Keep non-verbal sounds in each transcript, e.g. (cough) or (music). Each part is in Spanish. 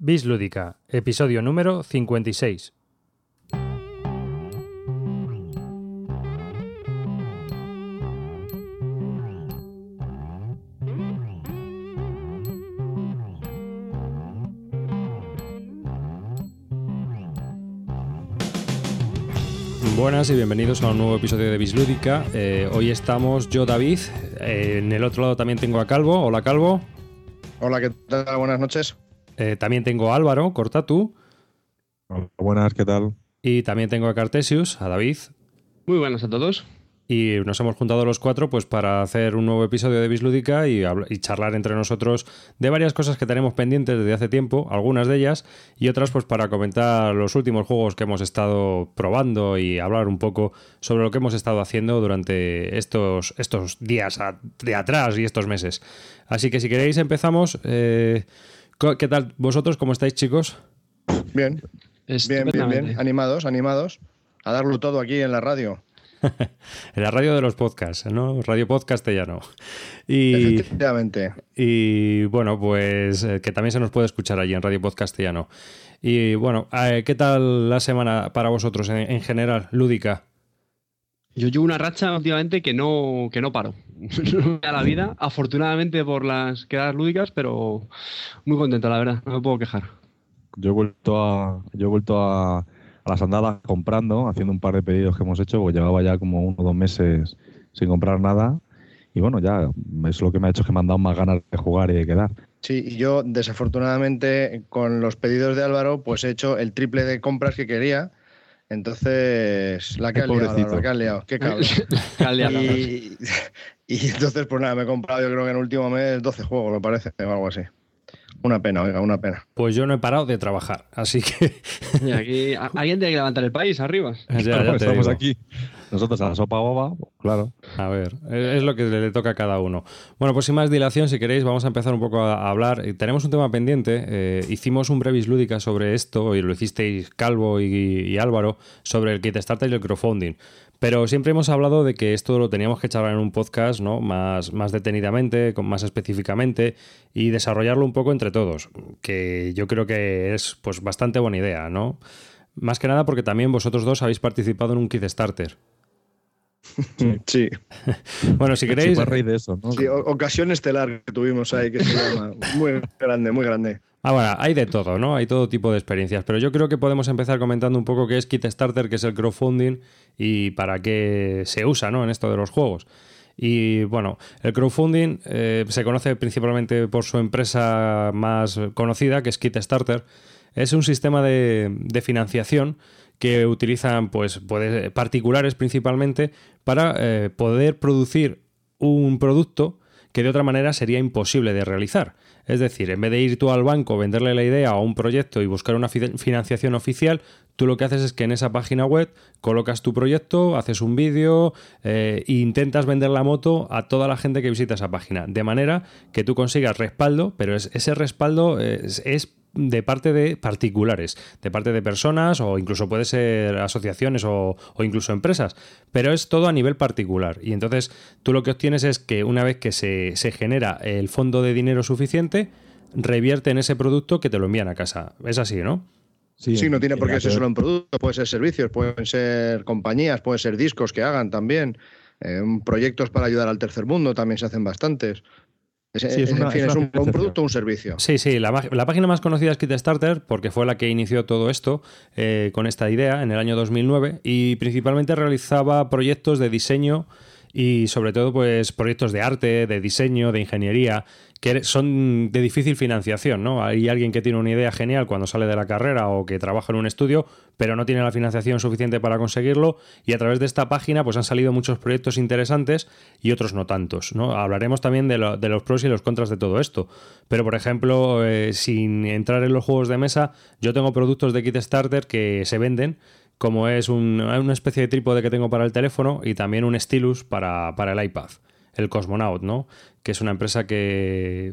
Bis Lúdica, episodio número 56. Buenas y bienvenidos a un nuevo episodio de Bislúdica. Eh, hoy estamos yo, David. Eh, en el otro lado también tengo a Calvo. Hola, Calvo. Hola, ¿qué tal? Buenas noches. Eh, también tengo a Álvaro, corta tú. Hola, buenas, ¿qué tal? Y también tengo a Cartesius, a David. Muy buenas a todos. Y nos hemos juntado los cuatro pues para hacer un nuevo episodio de Bislúdica y, y charlar entre nosotros de varias cosas que tenemos pendientes desde hace tiempo, algunas de ellas, y otras pues para comentar los últimos juegos que hemos estado probando y hablar un poco sobre lo que hemos estado haciendo durante estos, estos días a- de atrás y estos meses. Así que si queréis empezamos. Eh, ¿Qué tal vosotros? ¿Cómo estáis chicos? Bien, bien, bien, bien. Animados, animados. A darlo todo aquí en la radio. (laughs) En la radio de los podcasts, ¿no? Radio Podcast ya no. Y, Efectivamente. y bueno, pues eh, que también se nos puede escuchar allí en Radio Podcastellano. Y bueno, eh, ¿qué tal la semana para vosotros en, en general, lúdica? Yo llevo una racha últimamente que no, que no paro. (laughs) No me da la vida, afortunadamente por las quedadas lúdicas, pero muy contento, la verdad. No me puedo quejar. Yo he vuelto a, yo he vuelto a, a las andadas comprando, haciendo un par de pedidos que hemos hecho, pues llevaba ya como uno o dos meses sin comprar nada. Y bueno, ya es lo que me ha hecho que me han dado más ganas de jugar y de quedar. Sí, y yo desafortunadamente con los pedidos de Álvaro pues he hecho el triple de compras que quería. Entonces, la que Qué has liado, la que has liado. Qué cabrón. (laughs) Y, y entonces, pues nada, me he comprado yo creo que en el último mes 12 juegos, me parece, o algo así. Una pena, oiga, una pena. Pues yo no he parado de trabajar, así que Y aquí alguien tiene que levantar el país arriba. ya, (laughs) ya estamos digo. aquí. Nosotros a la sopa boba, claro. A ver, es lo que le toca a cada uno. Bueno, pues sin más dilación, si queréis, vamos a empezar un poco a hablar. Tenemos un tema pendiente. eh, hicimos un brevis lúdica sobre esto y lo hicisteis Calvo y, y Álvaro sobre el Kickstarter y el crowdfunding. Pero siempre hemos hablado de que esto lo teníamos que charlar en un podcast, ¿no? Más, más detenidamente, con- más específicamente y desarrollarlo un poco entre todos. Que yo creo que es pues bastante buena idea, ¿no? Más que nada porque también vosotros dos habéis participado en un Kickstarter. Sí, Bueno, si queréis. De eso, ¿no? sí, ocasión estelar que tuvimos ahí, que se llama. (laughs) Muy grande, muy grande. Ah, bueno, hay de todo, ¿no? Hay todo tipo de experiencias, pero yo creo que podemos empezar comentando un poco qué es Kickstarter, qué es el crowdfunding y para qué se usa, ¿no? En esto de los juegos. Y bueno, el crowdfunding eh, se conoce principalmente por su empresa más conocida, que es Kickstarter. Es un sistema de, de financiación que utilizan pues, puede- particulares principalmente para eh, poder producir un producto que de otra manera sería imposible de realizar. Es decir, en vez de ir tú al banco, venderle la idea o un proyecto y buscar una fi- financiación oficial, tú lo que haces es que en esa página web colocas tu proyecto, haces un vídeo eh, e intentas vender la moto a toda la gente que visita esa página. De manera que tú consigas respaldo, pero es- ese respaldo es- es de parte de particulares, de parte de personas o incluso puede ser asociaciones o, o incluso empresas, pero es todo a nivel particular. Y entonces tú lo que obtienes es que una vez que se, se genera el fondo de dinero suficiente, revierte en ese producto que te lo envían a casa. Es así, ¿no? Sí, no tiene en por qué ser solo en productos, puede ser servicios, pueden ser compañías, pueden ser discos que hagan también. eh, proyectos para ayudar al tercer mundo también se hacen bastantes. Es, Sí, es en una- fin, es es una un, producto o un servicio. Sí, sí, la, la página más conocida es Kickstarter porque fue la que inició todo esto eh, con esta idea en el año 2009 y principalmente realizaba proyectos de diseño y sobre todo pues proyectos de arte, de diseño, de ingeniería que son de difícil financiación, ¿no? Hay alguien que tiene una idea genial cuando sale de la carrera o que trabaja en un estudio, pero no tiene la financiación suficiente para conseguirlo y a través de esta página pues han salido muchos proyectos interesantes y otros no tantos, ¿no? Hablaremos también de, lo- de los pros y los contras de todo esto, pero por ejemplo, eh, sin entrar en los juegos de mesa, yo tengo productos de Kickstarter que se venden como es un- una especie de trípode que tengo para el teléfono y también un stylus para, para el iPad, el Cosmonaut, ¿no? Que es una empresa que,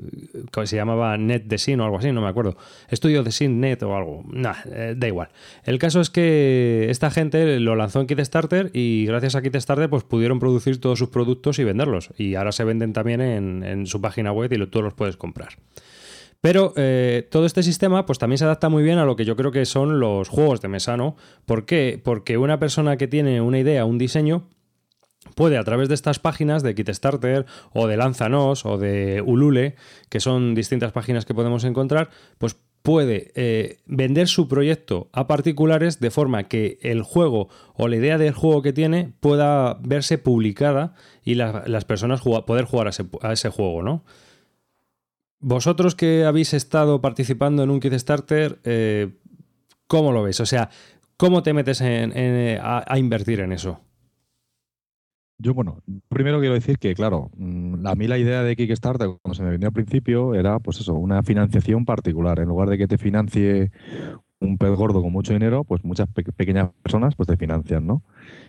que se llamaba Net Design o algo así, no me acuerdo. Estudio Design Net o algo. Nah, eh, da igual. El caso es que esta gente lo lanzó en Kickstarter y gracias a Kickstarter pues pudieron producir todos sus productos y venderlos. Y ahora se venden también en, en su página web y lo- tú los puedes comprar. Pero eh, todo este sistema pues también se adapta muy bien a lo que yo creo que son los juegos de mesa, ¿no? ¿Por qué? Porque una persona que tiene una idea, un diseño, puede a través de estas páginas de Kickstarter o de Lanzanos o de Ulule, que son distintas páginas que podemos encontrar, pues puede eh, vender su proyecto a particulares de forma que el juego o la idea del juego que tiene pueda verse publicada y las personas poder jugar a ese, juego, ¿no? Vosotros que habéis estado participando en un Kickstarter, eh, ¿cómo lo veis? O sea, ¿cómo te metes a invertir en eso? Yo, bueno, primero quiero decir que, claro, mm, a mí la idea de Kickstarter, cuando se me venía al principio, era, pues eso, una financiación particular. En lugar de que te financie un pez gordo con mucho dinero, pues muchas pequeñas personas pues te financian, ¿no?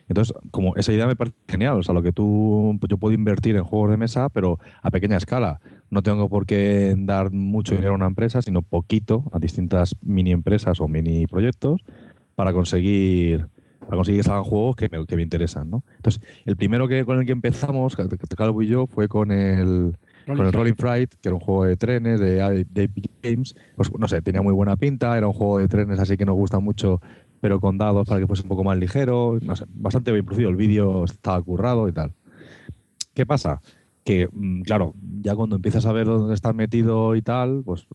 Entonces, como esa idea me parece genial, o sea, lo que tú, pues yo puedo invertir en juegos de mesa, pero a pequeña escala. No tengo por qué dar mucho dinero a una empresa, sino poquito a distintas mini empresas o mini proyectos para conseguir para conseguir que salgan juegos que me, que me interesan, ¿no? Entonces, el primero que con el que empezamos, Calvo y yo, fue con el, con el Rolling Fright, que era un juego de trenes de, de Games. Pues no sé, tenía muy buena pinta, era un juego de trenes así que nos gusta mucho, pero con dados para que fuese un poco más ligero. No sé, bastante bien producido, el vídeo estaba currado y tal. ¿Qué pasa? Que, mm, claro, ya cuando empiezas a ver dónde estás metido y tal, pues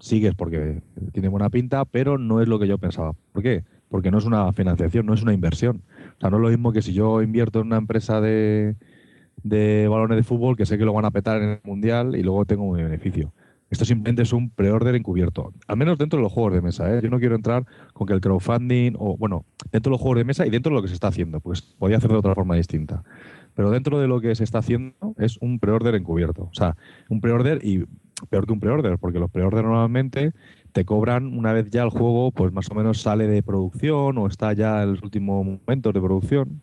sigues porque tiene buena pinta, pero no es lo que yo pensaba. ¿Por qué? porque no es una financiación, no es una inversión. O sea, no es lo mismo que si yo invierto en una empresa de, balones de fútbol que sé que lo van a petar en el mundial y luego tengo un beneficio. Esto simplemente es un pre-order encubierto, al menos dentro de los juegos de mesa. ¿eh? Yo no quiero entrar con que el crowdfunding, o bueno, dentro de los juegos de mesa y dentro de lo que se está haciendo, pues podía hacer de otra forma distinta. Pero dentro de lo que se está haciendo es un pre-order encubierto. O sea, un pre-order y peor que un pre-order, porque los pre-order normalmente te cobran una vez ya el juego, pues más o menos sale de producción o está ya en los últimos momentos de producción.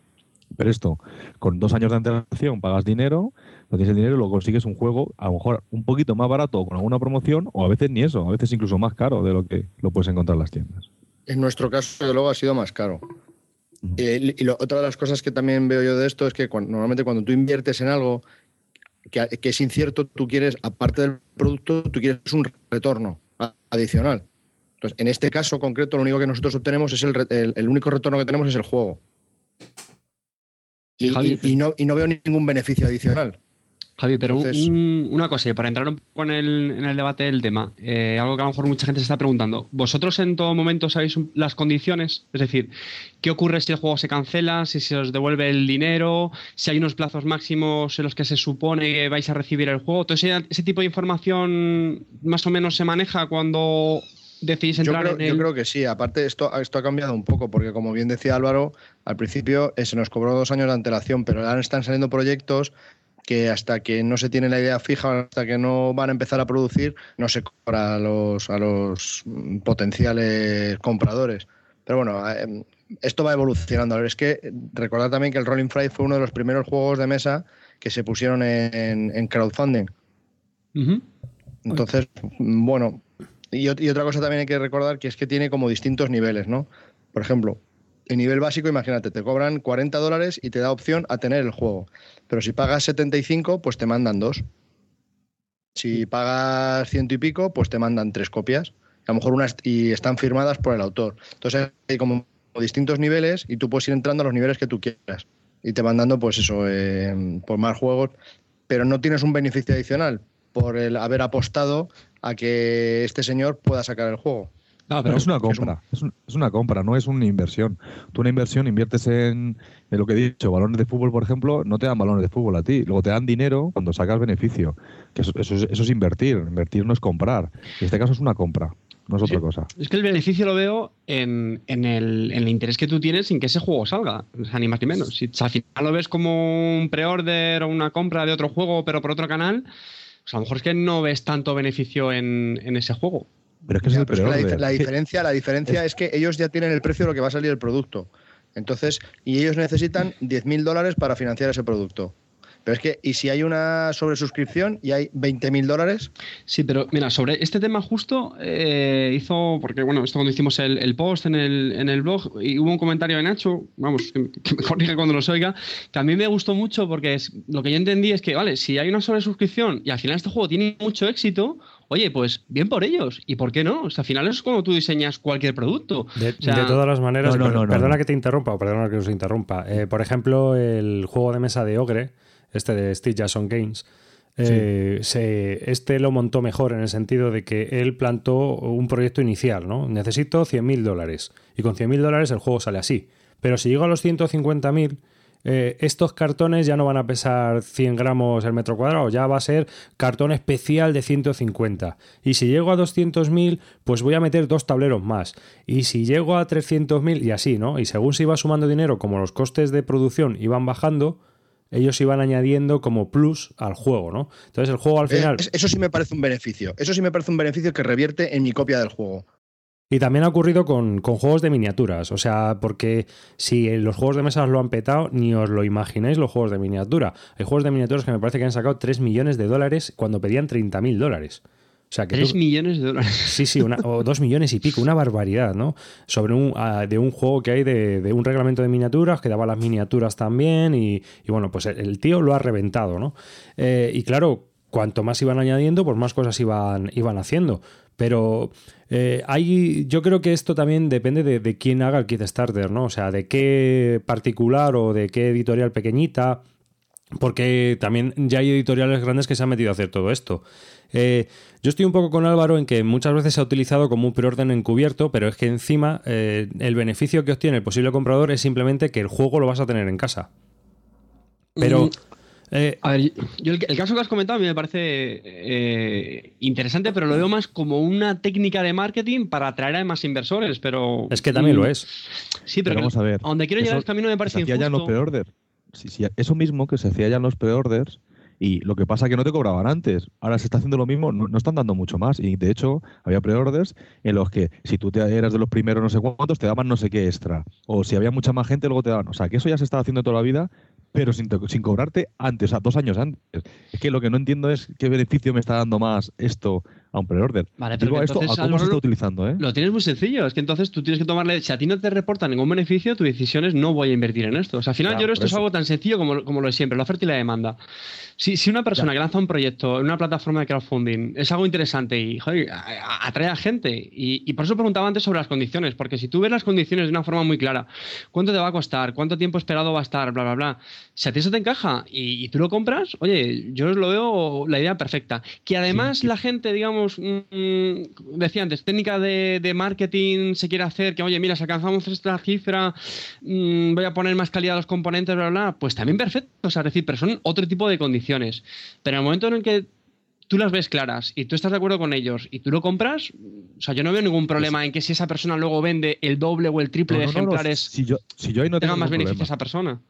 Pero esto, con dos años de antelación pagas dinero, no tienes el dinero y lo consigues un juego a lo mejor un poquito más barato con alguna promoción o a veces ni eso, a veces incluso más caro de lo que lo puedes encontrar en las tiendas. En nuestro caso, de luego, ha sido más caro. Eh, y otra de las cosas que también veo yo de esto es que normalmente cuando tú inviertes en algo que, que, es incierto, tú quieres, aparte del producto, tú quieres un retorno adicional. Entonces, en este caso concreto, lo único que nosotros obtenemos es el, el, único retorno que tenemos es el juego. Y, no, y no veo ningún beneficio adicional. Javi, pero una cosa, para entrar un poco en el, debate del tema, eh, algo que a lo mejor mucha gente se está preguntando, ¿vosotros en todo momento sabéis las condiciones? Es decir, ¿qué ocurre si el juego se cancela, si se os devuelve el dinero, si hay unos plazos máximos en los que se supone que vais a recibir el juego? ¿Todo ese, tipo de información más o menos se maneja cuando decidís entrar yo creo, en Yo creo que sí, aparte esto, esto ha cambiado un poco, porque como bien decía Álvaro, al principio eh, se nos cobró dos años de antelación, pero ahora están saliendo proyectos que hasta que no se tiene la idea fija, hasta que no van a empezar a producir, no se cobra a los, a los potenciales compradores. Pero bueno, eh, esto va evolucionando. Es que recordad también que el Rolling Friday fue uno de los primeros juegos de mesa que se pusieron en, crowdfunding. Entonces, bueno, y, y, otra cosa también hay que recordar que es que tiene como distintos niveles, ¿no? Por ejemplo, el nivel básico, imagínate, te cobran 40 dólares y te da opción a tener el juego. Pero si pagas 75, pues te mandan dos. Si pagas ciento y pico, pues te mandan tres copias. A lo mejor unas y están firmadas por el autor. Entonces hay como distintos niveles y tú puedes ir entrando a los niveles que tú quieras. Y te van dando, pues eso, eh, por más juegos. Pero no tienes un beneficio adicional por el haber apostado a que este señor pueda sacar el juego. No, pero es una compra, es, una compra, no es una inversión. Tú una inversión inviertes en, lo que he dicho, balones de fútbol, por ejemplo, no te dan balones de fútbol a ti, luego te dan dinero cuando sacas beneficio. Que eso, es, invertir, invertir no es comprar. En este caso es una compra, no es otra cosa. Es que el beneficio lo veo en, el, interés que tú tienes sin que ese juego salga, ni más ni menos. Si al final lo ves como un pre-order o una compra de otro juego, pero por otro canal, pues a lo mejor es que no ves tanto beneficio en ese juego. Pero es que es la, diferencia, la diferencia es... que ellos ya tienen el precio de lo que va a salir el producto. Entonces, y ellos necesitan 10.000 dólares para financiar ese producto. Pero es que, ¿y si hay una sobresuscripción y hay 20.000 dólares? Sí, pero mira, sobre este tema justo eh, hizo, porque bueno, esto cuando hicimos el, post en el, en el, blog, y hubo un comentario de Nacho, vamos, que, me corrige cuando los oiga, que a mí me gustó mucho porque es, lo que yo entendí es que, vale, si hay una sobresuscripción y al final este juego tiene mucho éxito, oye, pues bien por ellos. ¿Y por qué no? O sea, al final es como tú diseñas cualquier producto. De, todas las maneras, perdona que te interrumpa o perdona que os interrumpa. Eh, por ejemplo, el juego de mesa de Ogre, este de Steve Jason Games, eh, este lo montó mejor en el sentido de que él plantó un proyecto inicial, ¿no? Necesito 100.000 dólares. Y con 100.000 dólares el juego sale así. Pero si llego a los 150.000 eh, estos cartones ya no van a pesar 100 gramos el metro cuadrado, ya va a ser cartón especial de 150. Y si llego a 200.000, pues voy a meter dos tableros más. Y si llego a 300.000 y así, ¿no? Y según se iba sumando dinero, como los costes de producción iban bajando, ellos iban añadiendo como plus al juego, ¿no? Entonces el juego al eh, final... Eso sí me parece un beneficio. Eso sí me parece un beneficio que revierte en mi copia del juego. Y también ha ocurrido con, juegos de miniaturas. O sea, porque si los juegos de mesa lo han petado, ni os lo imagináis los juegos de miniatura. Hay juegos de miniaturas que me parece que han sacado 3 millones de dólares cuando pedían 30.000 dólares. O sea, que 3 millones de dólares. Sí, sí, o 2 millones y pico, una barbaridad, ¿no? Sobre un, ah, de un juego que hay de, un reglamento de miniaturas que daba las miniaturas también y, bueno, pues el, tío lo ha reventado, ¿no? Eh, y claro, cuanto más iban añadiendo, pues más cosas iban, iban haciendo. Pero eh, hay, yo creo que esto también depende de, quién haga el Kickstarter, ¿no? O sea, de qué particular o de qué editorial pequeñita, porque también ya hay editoriales grandes que se han metido a hacer todo esto. Eh, yo estoy un poco con Álvaro en que muchas veces se ha utilizado como un preorden encubierto, pero es que encima eh, el beneficio que obtiene el posible comprador es simplemente que el juego lo vas a tener en casa. Pero... Mm, eh, a ver, yo el, caso que has comentado a mí me parece eh, interesante, pero lo veo más como una técnica de marketing para atraer a más inversores, pero... Es que también lo es. Sí, pero, vamos a ver. donde quiero llegar es camino me parece hacía ya en los pre eso mismo que se hacía ya en los pre-orders y lo que pasa es que no te cobraban antes. Ahora se está haciendo lo mismo, no, están dando mucho más. Y de hecho, había pre-orders en los que si tú te eras de los primeros no sé cuántos, te daban no sé qué extra. O si había mucha más gente, luego te daban. O sea, que eso ya se está haciendo toda la vida pero sin, sin cobrarte antes, o sea, dos años antes. Es que lo que no entiendo es qué beneficio me está dando más esto a un pre-order. Vale, pero esto, ¿cómo se está utilizando? Eh? Lo tienes muy sencillo. Es que entonces tú tienes que tomarle. Si a ti no te reporta ningún beneficio, tu decisión es no voy a invertir en esto. O sea, al final yo creo esto es algo tan sencillo como, como lo de siempre, la oferta y la demanda. Si, si una persona que lanza un proyecto en una plataforma de crowdfunding es algo interesante y joder, atrae a gente, y, y por eso preguntaba antes sobre las condiciones, porque si tú ves las condiciones de una forma muy clara, cuánto te va a costar, cuánto tiempo esperado va a estar, bla, bla, bla, si a ti eso te encaja y, tú lo compras, oye, yo lo veo la idea perfecta. Que además la gente, digamos, mm, decía antes, técnica de, marketing se quiere hacer, que oye, mira, si alcanzamos esta cifra, mm, voy a poner más calidad a los componentes, bla, bla, pues también perfecto, o sea, decir, pero son otro tipo de condiciones. Pero en el momento en el que tú las ves claras y tú estás de acuerdo con ellos y tú lo compras, o sea, yo no veo ningún problema pues en que si esa persona luego vende el doble o el triple de ejemplares, si yo, si yo ahí no tenga más beneficio a esa persona.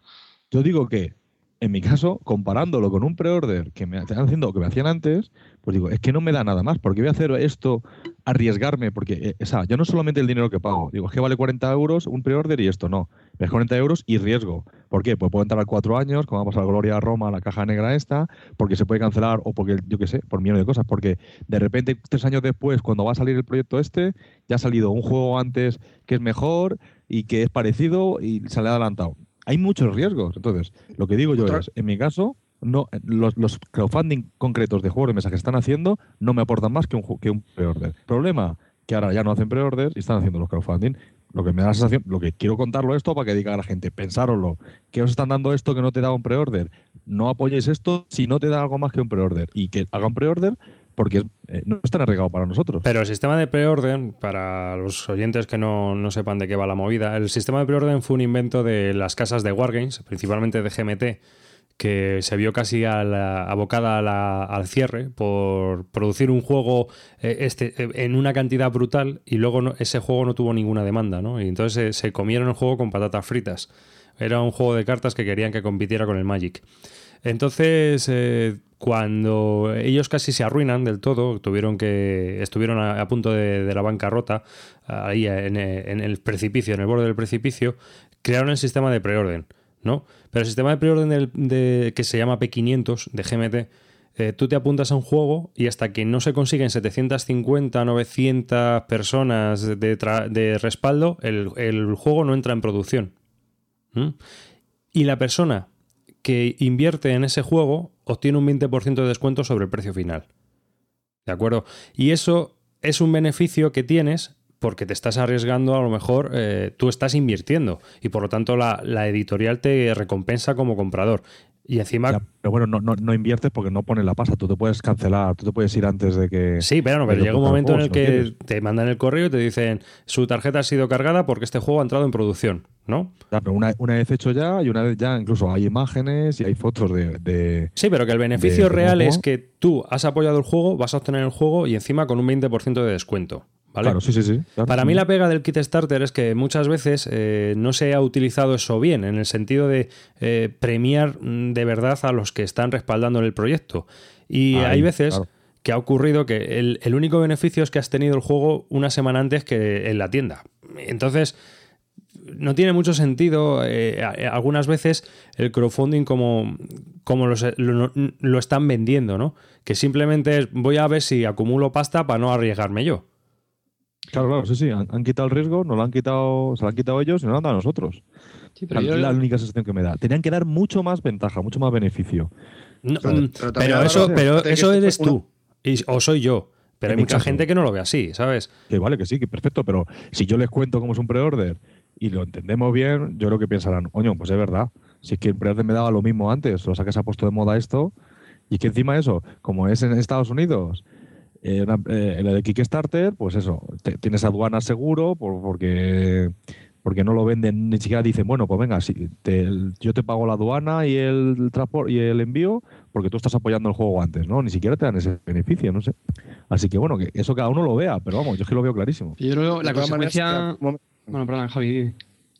Yo digo que en mi caso, comparándolo con un pre-order que me están haciendo o que me hacían antes, pues digo, es que no me da nada más. porque voy a hacer esto, arriesgarme? Porque, eh, o sea, ya no solamente el dinero que pago. Digo, es que vale 40 euros un pre-order y esto no. Es 40 euros y riesgo. ¿Por qué? Pues puedo entrar a cuatro años, como vamos a la Gloria Roma, la caja negra esta, porque se puede cancelar o porque, yo qué sé, por millones de cosas. Porque de repente, tres años después, cuando va a salir el proyecto este, ya ha salido un juego antes que es mejor y que es parecido y se le ha adelantado hay muchos riesgos. Entonces, lo que digo yo es, en mi caso, no, los, crowdfunding concretos de juegos de mesa que están haciendo no me aportan más que un, que un pre-order. Problema, que ahora ya no hacen pre-order y están haciendo los crowdfunding. Lo que me da la sensación, lo que quiero contarlo esto para que diga a la gente, pensároslo, que os están dando esto que no te da un pre-order. No apoyéis esto si no te da algo más que un pre-order. Y que hagan pre-order porque eh, no están arriesgado para nosotros. Pero el sistema de preorden, para los oyentes que no, sepan de qué va la movida, el sistema de preorden fue un invento de las casas de Wargames, principalmente de GMT, que se vio casi abocada al cierre por producir un juego eh, este, eh, en una cantidad brutal y luego ese juego no tuvo ninguna demanda, ¿no? Y entonces se, comieron el juego con patatas fritas. Era un juego de cartas que querían que compitiera con el Magic. Entonces, cuando ellos casi se arruinan del todo, tuvieron que estuvieron a, punto de, la bancarrota, ahí en, el precipicio, en el borde del precipicio, crearon el sistema de preorden, ¿no? Pero el sistema de preorden de, que se llama P500 de GMT, eh, tú te apuntas a un juego y hasta que no se consiguen 750, 900 personas de, respaldo, el, juego no entra en producción. Y la persona que invierte en ese juego obtiene un 20% de descuento sobre el precio final. ¿De acuerdo? Y eso es un beneficio que tienes porque te estás arriesgando, a lo mejor eh, tú estás invirtiendo y por lo tanto la, la, editorial te recompensa como comprador. Y encima. pero bueno, no, no, no, inviertes porque no pones la pasta. Tú te puedes cancelar, tú te puedes ir antes de que. Sí, pero, no, pero llega un momento en el que te mandan el correo y te dicen su tarjeta ha sido cargada porque este juego ha entrado en producción, ¿no? pero una, vez hecho ya y una vez ya incluso hay imágenes y hay fotos de. sí, pero que el beneficio real es que tú has apoyado el juego, vas a obtener el juego y encima con un 20% de descuento. Claro, sí, sí, sí. Para mí la pega del kit starter es que muchas veces eh, no se ha utilizado eso bien, en el sentido de eh, premiar mm, de verdad a los que están respaldando el proyecto. Y hay veces que ha ocurrido que el, único beneficio es que has tenido el juego una semana antes que en la tienda. Entonces, no tiene mucho sentido eh, algunas veces el crowdfunding como, como lo, lo, están vendiendo, ¿no? Que simplemente es voy a ver si acumulo pasta para no arriesgarme yo. Claro, claro, sí, sí. Han, quitado el riesgo, nos lo han quitado, se lo han quitado ellos y nos lo han dado a nosotros. Sí, pero es la única sensación que me da. Tenían que dar mucho más ventaja, mucho más beneficio. pero, eso, pero eso eres tú. o soy yo. Pero hay mucha gente que no lo ve así, ¿sabes? Que vale, que sí, que perfecto. Pero si yo les cuento cómo es un pre-order y lo entendemos bien, yo creo que pensarán, oño, pues es verdad. Si es que el pre-order me daba lo mismo antes, o sea que se ha puesto de moda esto. Y que encima eso, como es en Estados Unidos, en la de Kickstarter, pues eso, tienes aduana seguro porque, porque no lo venden, ni siquiera dicen, bueno, pues venga, si yo te pago la aduana y el transporte y el envío porque tú estás apoyando el juego antes, ¿no? Ni siquiera te dan ese beneficio, no sé. Así que bueno, que eso cada uno lo vea, pero vamos, yo es que lo veo clarísimo. Yo creo la consecuencia... Bueno, perdón, Javi.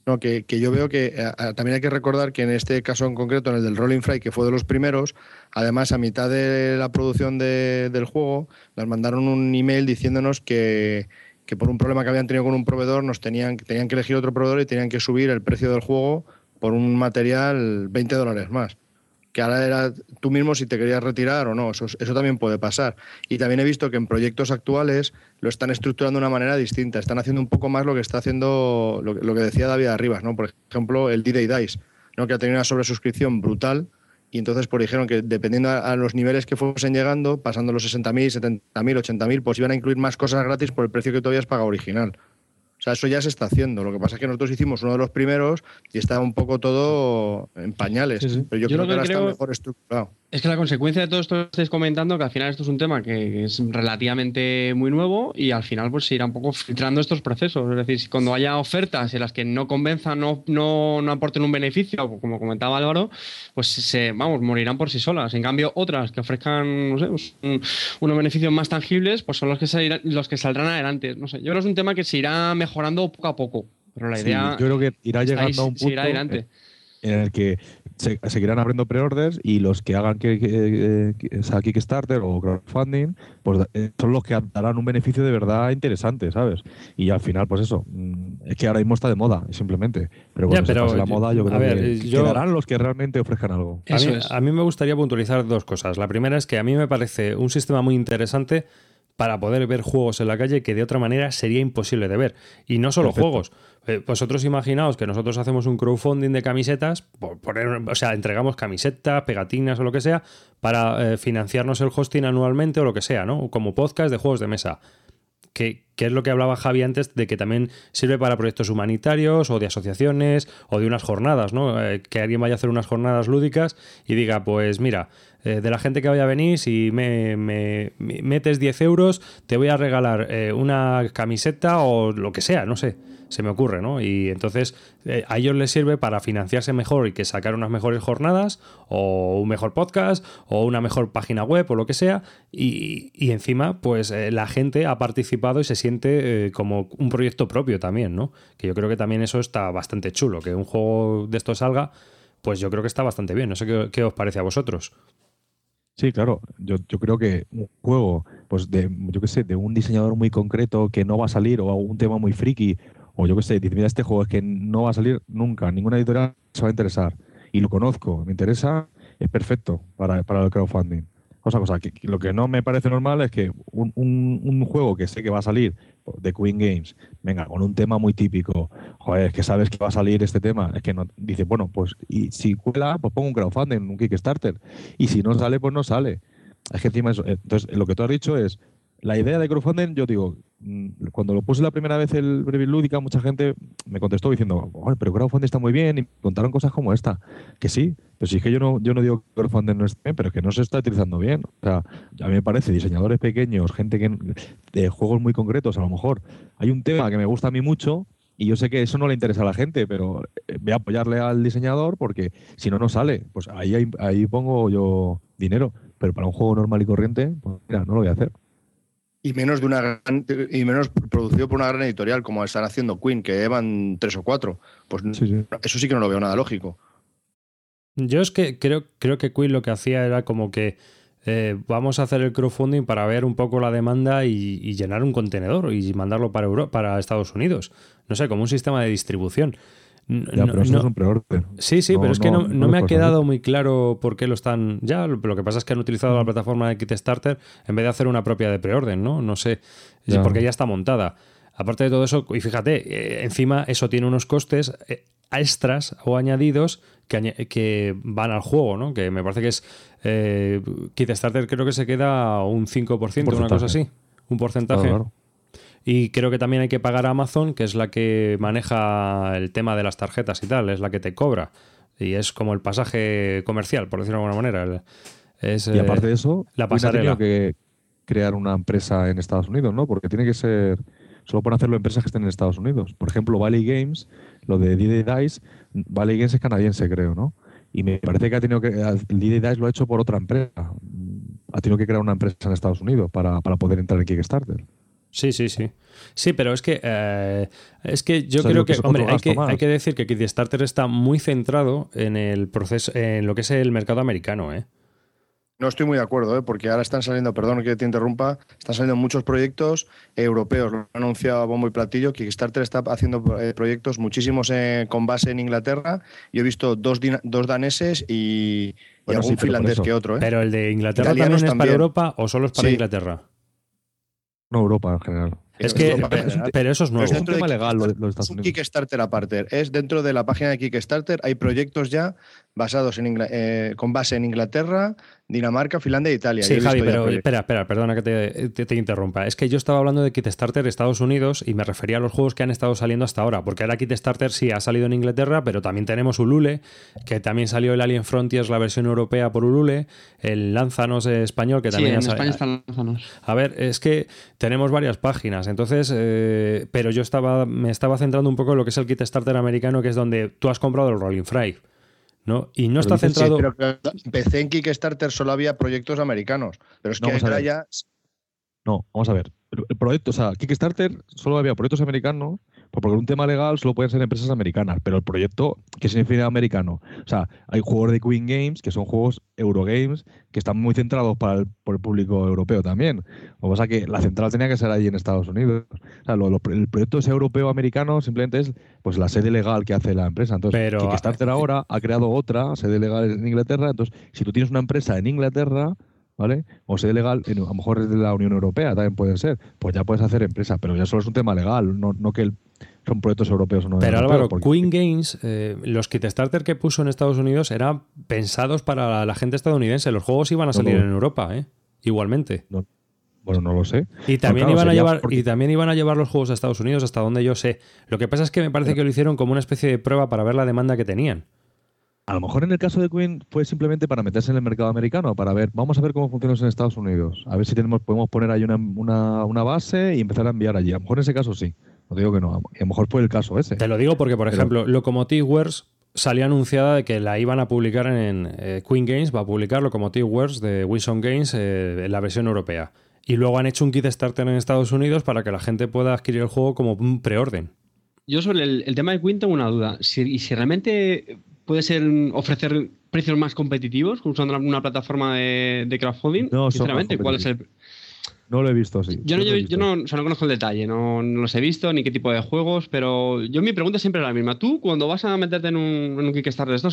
No, que, yo veo que eh, también hay que recordar que en este caso en concreto, en el del Rolling Fry, que fue de los primeros, además a mitad de la producción del juego, nos mandaron un email diciéndonos que, que, por un problema que habían tenido con un proveedor, nos tenían, tenían que elegir otro proveedor y tenían que subir el precio del juego por un material 20 dólares más que ahora era tú mismo si te querías retirar o no. Eso, eso, también puede pasar. Y también he visto que en proyectos actuales lo están estructurando de una manera distinta. Están haciendo un poco más lo que está haciendo, lo, que decía David Arribas, ¿no? Por ejemplo, el D-Day Dice, ¿no? que ha tenido una sobresuscripción brutal. Y entonces pues dijeron que dependiendo a, los niveles que fuesen llegando, pasando los 60.000, 70.000, 80.000, pues iban a incluir más cosas gratis por el precio que todavía habías pagado original. O sea, eso ya se está haciendo. Lo que pasa es que nosotros hicimos uno de los primeros y está un poco todo en pañales. Pero yo, creo que ahora está mejor estructurado. Es que la consecuencia de todo esto que estáis comentando, que al final esto es un tema que es relativamente muy nuevo y al final pues se irá un poco filtrando estos procesos. Es decir, si cuando haya ofertas en las que no convenzan, no, no, no aporten un beneficio, como comentaba Álvaro, pues se, vamos, morirán por sí solas. En cambio, otras que ofrezcan, no sé, pues, unos beneficios más tangibles, pues son los que, saldrán, los que saldrán adelante. No sé, yo creo que es un tema que se irá mejorando poco a poco. Pero la idea. yo creo que irá llegando a un punto. adelante en el que se, seguirán abriendo preorders y los que hagan que, que, sea Kickstarter o crowdfunding, pues eh, son los que darán un beneficio de verdad interesante, ¿sabes? Y al final, pues eso, mm, es que ahora mismo está de moda, simplemente. Pero cuando se pase la moda, yo creo que quedarán los que realmente ofrezcan algo. A mí, a mí me gustaría puntualizar dos cosas. La primera es que a mí me parece un sistema muy interesante para poder ver juegos en la calle que de otra manera sería imposible de ver. Y no solo juegos. Eh, vosotros imaginaos que nosotros hacemos un crowdfunding de camisetas, por poner, o sea, entregamos camisetas, pegatinas o lo que sea, para eh, financiarnos el hosting anualmente o lo que sea, ¿no? Como podcast de juegos de mesa. Que, que, es lo que hablaba Javi antes, de que también sirve para proyectos humanitarios o de asociaciones o de unas jornadas, ¿no? Eh, que alguien vaya a hacer unas jornadas lúdicas y diga, pues mira, eh, de la gente que vaya a venir, si me, metes 10 euros, te voy a regalar eh, una camiseta o lo que sea, no sé, se me ocurre, ¿no? Y entonces eh, a ellos les sirve para financiarse mejor y que sacar unas mejores jornadas o un mejor podcast o una mejor página web o lo que sea y, y encima pues la gente ha participado y se siente como un proyecto propio también, ¿no? Que yo creo que también eso está bastante chulo, que un juego de esto salga pues yo creo que está bastante bien. No sé qué, qué os parece a vosotros. Sí, claro. Yo, yo creo que un juego, pues de, yo qué sé, de un diseñador muy concreto que no va a salir, o un tema muy friki, o yo qué sé, dice, mira, este juego es que no va a salir nunca, ninguna editorial se va a interesar. y lo conozco, me interesa, es perfecto para, para el crowdfunding. Cosa, cosa, que, lo que no me parece normal es que un, un, juego que sé que va a salir de Queen Games, venga, con un tema muy típico, joder, es que sabes que va a salir este tema, es que no, dice, bueno, pues y si cuela, pues pongo un crowdfunding, un Kickstarter, y si no sale, pues no sale. Es que encima eso, entonces lo que tú has dicho es, la idea de crowdfunding, yo digo, mm, cuando lo puse la primera vez el Breville Lúdica, mucha gente me contestó diciendo, pero crowdfunding está muy bien y contaron cosas como esta. Que sí, pero si es que yo no, yo no digo que crowdfunding no esté bien, pero es que no se está utilizando bien. O sea, a mí me parece, diseñadores pequeños, gente que de juegos muy concretos, a lo mejor hay un tema que me gusta a mí mucho y yo sé que eso no le interesa a la gente, pero eh, voy a apoyarle al diseñador porque si no, no sale. Pues ahí, ahí pongo yo dinero. Pero para un juego normal y corriente, pues mira, no lo voy a hacer y menos de una y menos producido por una gran editorial como están haciendo Queen que llevan tres o cuatro. Pues eso sí que no lo veo nada lógico. Yo es que creo creo que Queen lo que hacía era como que eh, vamos a hacer el crowdfunding para ver un poco la demanda y, llenar un contenedor y mandarlo para Europa, para Estados Unidos. No sé como un sistema de distribución ya, pero eso es un preorden. Sí, sí, pero es que no, me ha quedado muy claro por qué lo están. Ya, lo que pasa es que han utilizado la plataforma de Kickstarter en vez de hacer una propia de preorden, ¿no? No sé, porque ya está montada. Aparte de todo eso, y fíjate, eh, encima eso tiene unos costes eh, extras o añadidos que, que, van al juego, ¿no? Que me parece que es. Eh, Kickstarter creo que se queda un 5%, una cosa así. Un porcentaje. claro. Y creo que también hay que pagar a Amazon, que es la que maneja el tema de las tarjetas y tal, es la que te cobra. Y es como el pasaje comercial, por decirlo de alguna manera. es, y aparte de eso, la pasarela. que crear una empresa en Estados Unidos, ¿no? Porque tiene que ser. Solo pueden hacerlo empresas que estén en Estados Unidos. Por ejemplo, Valley Games, lo de DD Dice, Valley Games es canadiense, creo, ¿no? Y me parece que ha tenido que. DD Dice lo ha hecho por otra empresa. Ha tenido que crear una empresa en Estados Unidos para, para poder entrar en Kickstarter. Sí, sí, sí. Sí, pero es que eh, es que yo creo que, hombre, hay que, hay que, decir que Kickstarter está muy centrado en el proceso, en lo que es el mercado americano, ¿eh? No estoy muy de acuerdo, ¿eh? porque ahora están saliendo, perdón que te interrumpa, están saliendo muchos proyectos europeos, lo ha anunciado Bombo y Platillo, Kickstarter está haciendo eh, proyectos muchísimos eh, con base en Inglaterra. Yo he visto dos, dos daneses y, algún finlandés que otro. ¿eh? Pero el de Inglaterra también es para Europa o solo es para Inglaterra? No, Europa en general. Es que, pero, eso es nuevo. es un tema legal lo, de Estados Unidos. Kickstarter aparte. Es dentro de la página de Kickstarter, hay proyectos ya basados en eh, con base en Inglaterra, Dinamarca, Finlandia e Italia. Sí, Javi, pero espera, espera, perdona que te, interrumpa. Es que yo estaba hablando de Kickstarter Estados Unidos y me refería a los juegos que han estado saliendo hasta ahora, porque ahora Kickstarter sí ha salido en Inglaterra, pero también tenemos Ulule, que también salió el Alien Frontiers, la versión europea por Ulule, el Lanzanos español, que también en España están Lanzanos. A ver, es que tenemos varias páginas, entonces, eh, pero yo estaba, me estaba centrando un poco en lo que es el Kickstarter americano, que es donde tú has comprado el Rolling Fry. ¿No? Y no está centrado. Sí, pero empecé en Kickstarter solo había proyectos americanos, pero es que ahora ya. No, vamos a ver. El proyecto, o sea, Kickstarter solo había proyectos americanos pues por un tema legal solo pueden ser empresas americanas, pero el proyecto, ¿qué significa americano? O sea, hay juegos de Queen Games, que son juegos Eurogames, que están muy centrados para el, por el público europeo también. Lo que pasa es que la central tenía que ser ahí en Estados Unidos. O sea, el proyecto es europeo-americano, simplemente es pues la sede legal que hace la empresa. Entonces, pero, Kickstarter eh, ahora ha creado otra sede legal en Inglaterra. Entonces, si tú tienes una empresa en Inglaterra, ¿vale? O sede legal, a lo mejor es de la Unión Europea, también puede ser. Pues ya puedes hacer empresa, pero ya solo es un tema legal, no, no que son proyectos europeos o no. Pero Álvaro, Queen Games, eh, los Kickstarter que puso en Estados Unidos eran pensados para la gente estadounidense. Los juegos iban a salir en Europa, ¿eh? Igualmente. Bueno, no lo sé. Y también, iban a llevar, y también iban a llevar los juegos a Estados Unidos, hasta donde yo sé. Lo que pasa es que me parece que lo hicieron como una especie de prueba para ver la demanda que tenían. A lo mejor en el caso de Queen fue simplemente para meterse en el mercado americano, para ver, vamos a ver cómo funciona en Estados Unidos, a ver si tenemos, podemos poner ahí una, base y empezar a enviar allí. A lo mejor en ese caso sí, no digo que no, a lo mejor fue el caso ese. Te lo digo porque, por ejemplo, Locomotive Wars salió anunciada de que la iban a publicar en eh, Queen Games, va a publicar Locomotive Wars de Wilson Games eh, en la versión europea. Y luego han hecho un kit starter en Estados Unidos para que la gente pueda adquirir el juego como un preorden. Yo sobre el, tema de Queen tengo una duda. Si, si realmente puede ser ofrecer precios más competitivos usando una plataforma de, crowdfunding? No, Sinceramente, ¿cuál es el...? No lo he visto, sí. Yo, no, no, conozco el detalle, no, los he visto ni qué tipo de juegos, pero yo mi pregunta es siempre la misma. Tú, cuando vas a meterte en un, en un Kickstarter de estos,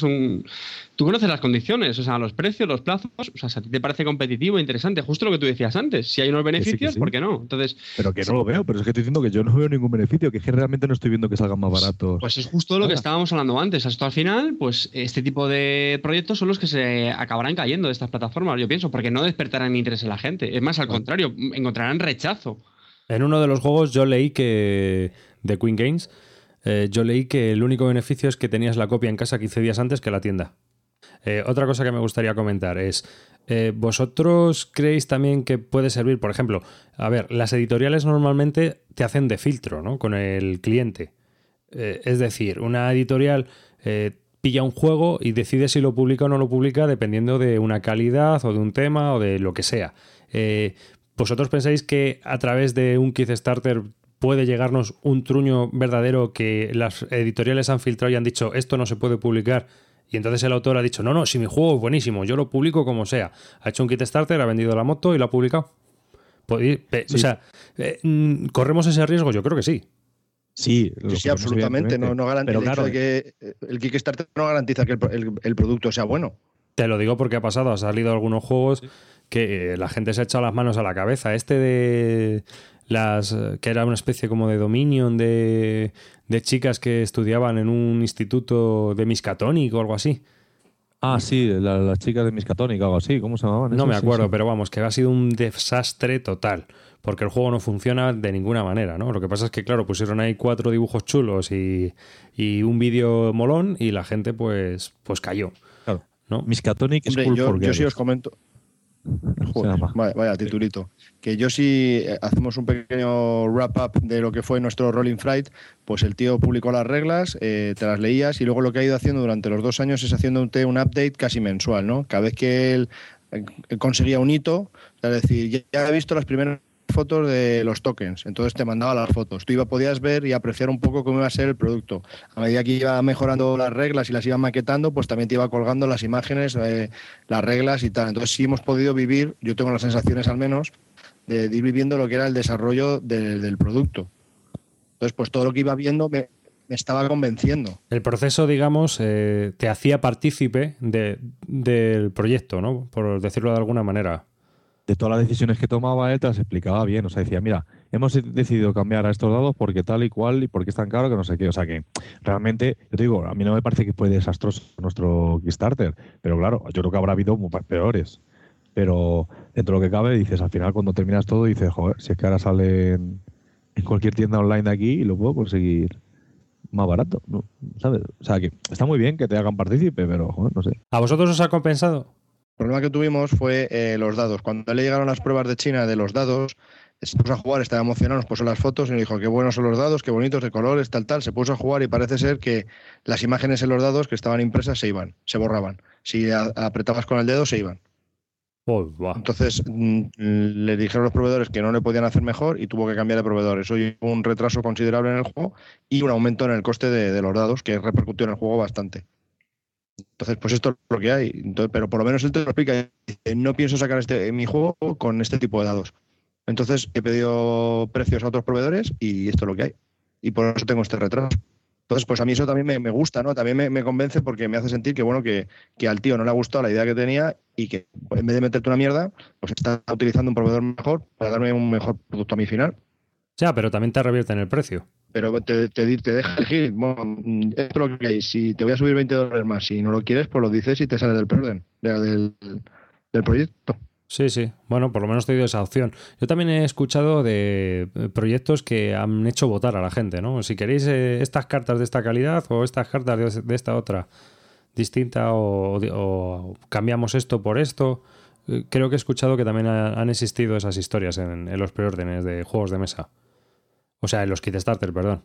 tú conoces las condiciones, o sea, los precios, los plazos, o sea, si a ti te parece competitivo, interesante, justo lo que tú decías antes. Si hay unos beneficios, ¿por qué no? Entonces, pero que no lo veo, pero es que estoy diciendo que yo no veo ningún beneficio, que es que realmente no estoy viendo que salgan más baratos. Pues es justo lo que estábamos hablando antes. Hasta al final, pues este tipo de proyectos son los que se acabarán cayendo de estas plataformas, yo pienso, porque no despertarán interés en la gente. Es más, al contrario, encontrarán rechazo. En uno de los juegos yo leí que. de Queen Games, eh, yo leí que el único beneficio es que tenías la copia en casa 15 días antes que la tienda. Eh, otra cosa que me gustaría comentar es, eh, ¿vosotros creéis también que puede servir, por ejemplo, a ver, las editoriales normalmente te hacen de filtro, ¿no? Con el cliente. es decir, una editorial pilla un juego y decide si lo publica o no lo publica dependiendo de una calidad o de un tema o de lo que sea. ¿Vosotros pensáis que a través de un Kickstarter puede llegarnos un truño verdadero que las editoriales han filtrado y han dicho esto no se puede publicar? Y entonces el autor ha dicho, no, no, si mi juego es buenísimo, yo lo publico como sea. Ha hecho un Kickstarter, ha vendido la moto y lo ha publicado. O sea, eh, mm, ¿corremos ese riesgo? Yo creo que sí. Sí, sí, absolutamente. No, garantiza que el Kickstarter no garantiza que el, producto sea bueno. Te lo digo porque ha pasado, ha salido algunos juegos que la gente se ha echado las manos a la cabeza. Este de las que era una especie como de dominion de, de chicas que estudiaban en un instituto de Miskatonic o algo así. Ah, sí, las chicas de Miskatonic o algo así, ¿cómo se llamaban? No me acuerdo, pero vamos, que ha sido un desastre total, porque el juego no funciona de ninguna manera, ¿no? Lo que pasa es que, claro, pusieron ahí cuatro dibujos chulos y, y un vídeo molón y la gente pues, pues cayó. Claro. ¿no? Miskatonic es yo, yo sí os comento, vaya, titulito. Que yo si eh, hacemos un pequeño wrap-up de lo que fue nuestro Rolling Fright, pues el tío publicó las reglas, eh, te las leías y luego lo que ha ido haciendo durante los dos años es haciendo un, un update casi mensual, ¿no? Cada vez que él eh, conseguía un hito, es decir, ya he visto las primeras fotos de los tokens, entonces te mandaba las fotos. Tú iba, podías ver y apreciar un poco cómo iba a ser el producto. A medida que iba mejorando las reglas y las iba maquetando, pues también te iba colgando las imágenes, eh, las reglas y tal. Entonces sí hemos podido vivir, yo tengo las sensaciones al menos, de, ir viviendo lo que era el desarrollo del producto. Entonces, pues todo lo que iba viendo me, estaba convenciendo. El proceso, digamos, eh, te hacía partícipe del proyecto, ¿no? Por decirlo de alguna manera de todas las decisiones que tomaba él, te las explicaba bien. O sea, decía, mira, hemos decidido cambiar a estos dados porque tal y cual y porque es tan caro que no sé qué. O sea, que realmente, yo te digo, a mí no me parece que fue desastroso nuestro Kickstarter, pero claro, yo creo que habrá habido peores. Pero dentro de lo que cabe, dices, al final cuando terminas todo, dices, joder, si es que ahora sale en, cualquier tienda online de aquí y lo puedo conseguir más barato, ¿no? ¿sabes? O sea, que está muy bien que te hagan partícipe, pero no sé. ¿A vosotros os ha compensado? El problema que tuvimos fue eh, los dados. Cuando le llegaron las pruebas de China de los dados, se puso a jugar, estaba emocionado, nos puso las fotos y nos dijo qué buenos son los dados, qué bonitos de colores, tal, tal. Se puso a jugar y parece ser que las imágenes en los dados que estaban impresas se iban, se borraban. Si apretabas con el dedo, se iban. Entonces mm, le dijeron los proveedores que no le podían hacer mejor y tuvo que cambiar de proveedor. Eso hubo un retraso considerable en el juego y un aumento en el coste de, de los dados que repercutió en el juego bastante. Entonces, pues esto es lo que hay. Entonces, pero por lo menos él te lo explica. No pienso sacar este, mi juego con este tipo de dados. Entonces, he pedido precios a otros proveedores y esto es lo que hay. Y por eso tengo este retraso. Entonces, pues a mí eso también me, gusta, ¿no? También me, convence porque me hace sentir que, bueno, que, que, al tío no le ha gustado la idea que tenía y que en vez de meterte una mierda, pues está utilizando un proveedor mejor para darme un mejor producto a mi final. Ya, pero también te revierte en el precio pero te, te, deja elegir. (laughs) Bueno, es lo que hay. Si te voy a subir 20 dólares más, si no lo quieres, pues lo dices y te sale del perden, del, del proyecto. Sí, sí. Bueno, por lo menos te dio esa opción. Yo también he escuchado de eh, proyectos que han hecho votar a la gente, ¿no? Si queréis eh, estas cartas de esta calidad o estas cartas de, esta otra distinta o, cambiamos esto por esto. Eh, creo que he escuchado que también han existido esas historias en, en los preórdenes de juegos de mesa. O sea, en los kit starter, perdón.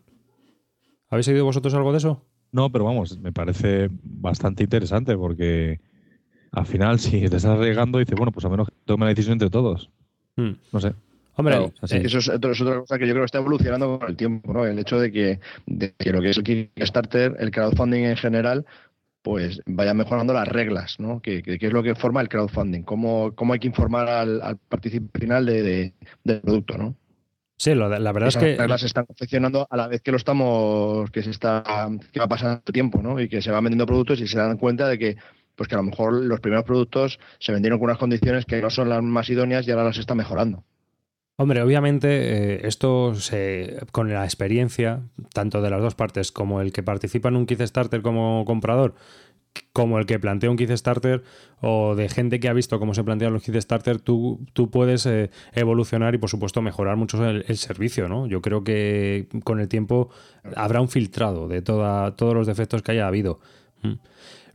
¿Habéis oído vosotros algo de eso? No, pero vamos, me parece bastante interesante porque al final, (laughs) si te estás arriesgando, dices, bueno, pues a menos que tome la decisión entre todos. Hmm. No sé. Hombre, eso es, otra cosa que yo creo que está evolucionando con el tiempo, ¿no? El hecho de que, de que lo que es el Kickstarter, el crowdfunding en general, pues vaya mejorando las reglas, ¿no? Que, es lo que forma el crowdfunding, cómo, cómo hay que informar al, al participante final de, del producto, ¿no? Sí, la verdad es que. Las reglas se están confeccionando a la vez que lo estamos, que se está, que va pasando tiempo, ¿no? Y que se van vendiendo productos y se dan cuenta de que, pues que a lo mejor los primeros productos se vendieron con unas condiciones que no son las más idóneas y ahora las está mejorando. Hombre, obviamente eh, esto se, con la experiencia, tanto de las dos partes, como el que participa en un Kickstarter como comprador, como el que plantea un Kickstarter o de gente que ha visto cómo se plantean los Kickstarter, tú, tú puedes eh, evolucionar y por supuesto mejorar mucho el, servicio, ¿no? Yo creo que con el tiempo habrá un filtrado de toda, todos los defectos que haya habido. Mm.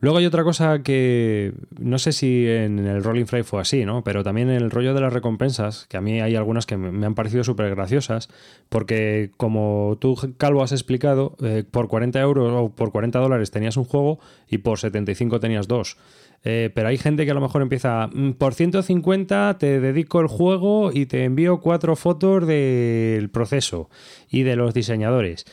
Luego hay otra cosa que no sé si en el Rolling Fry fue así, ¿no? Pero también en el rollo de las recompensas, que a mí hay algunas que me han parecido súper graciosas, porque como tú, Calvo, has explicado, eh, por 40 euros o por 40 dólares tenías un juego y por 75 tenías dos. Eh, pero hay gente que a lo mejor empieza, mm, por 150 te dedico el juego y te envío cuatro fotos del proceso y de los diseñadores.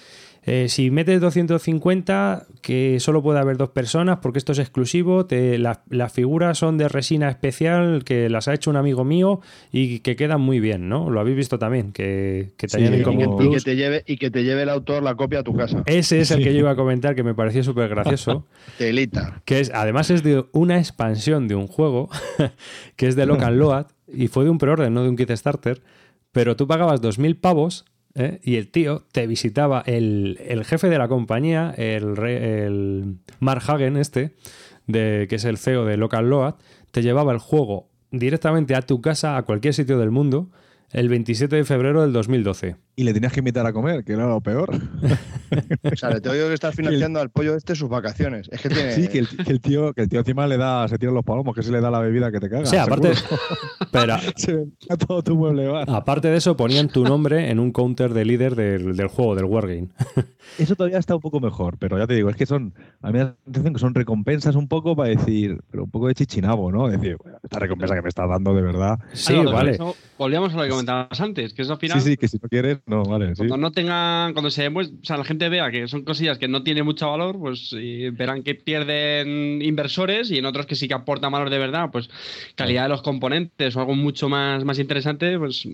Eh, si metes 250, que solo puede haber dos personas, porque esto es exclusivo, las figuras son de resina especial que las ha hecho un amigo mío y que quedan muy bien, ¿no? Lo habéis visto también, que, que te y, que, te lleve, y que te lleve el autor la copia a tu casa. Ese es el que yo iba a comentar, que me pareció súper gracioso. (laughs) Telita. Que es, además es de una expansión de un juego, (laughs) que es de Local Load, y fue de un preorden, no de un Kickstarter, pero tú pagabas 2.000 pavos ¿eh? y el tío te visitaba, el, jefe de la compañía, el, el Mark Hagen este, de, que es el CEO de Local Load, te llevaba el juego directamente a tu casa, a cualquier sitio del mundo, el 27 de febrero del 2012 y le tenías que invitar a comer, que era lo peor. (laughs) o sea, le tengo que estar financiando al pollo este sus vacaciones. Es que tiene... Sí, que el, tío, que el tío encima le da, se tira los palomos, que se le da la bebida que te caga. Sí, aparte. (laughs) Pero, (laughs) se todo tu mueble bar. Aparte de eso, ponían tu nombre en un counter de líder del, del juego, del Wargame. eso todavía está un poco mejor, pero ya te digo, es que son. A mí me da la que son recompensas un poco para decir, pero un poco de chichinabo, ¿no? Decir, esta recompensa que me estás dando de verdad. Sí, vale. volvíamos a lo que comentabas antes, que es al final. Sí, sí, que si no quieres no, vale. Cuando no tengan, cuando se o sea, la gente vea que son cosillas que no tienen mucho valor, pues verán que pierden inversores y en otros que sí que aportan valor de verdad, pues calidad de los componentes o algo mucho más, más interesante, pues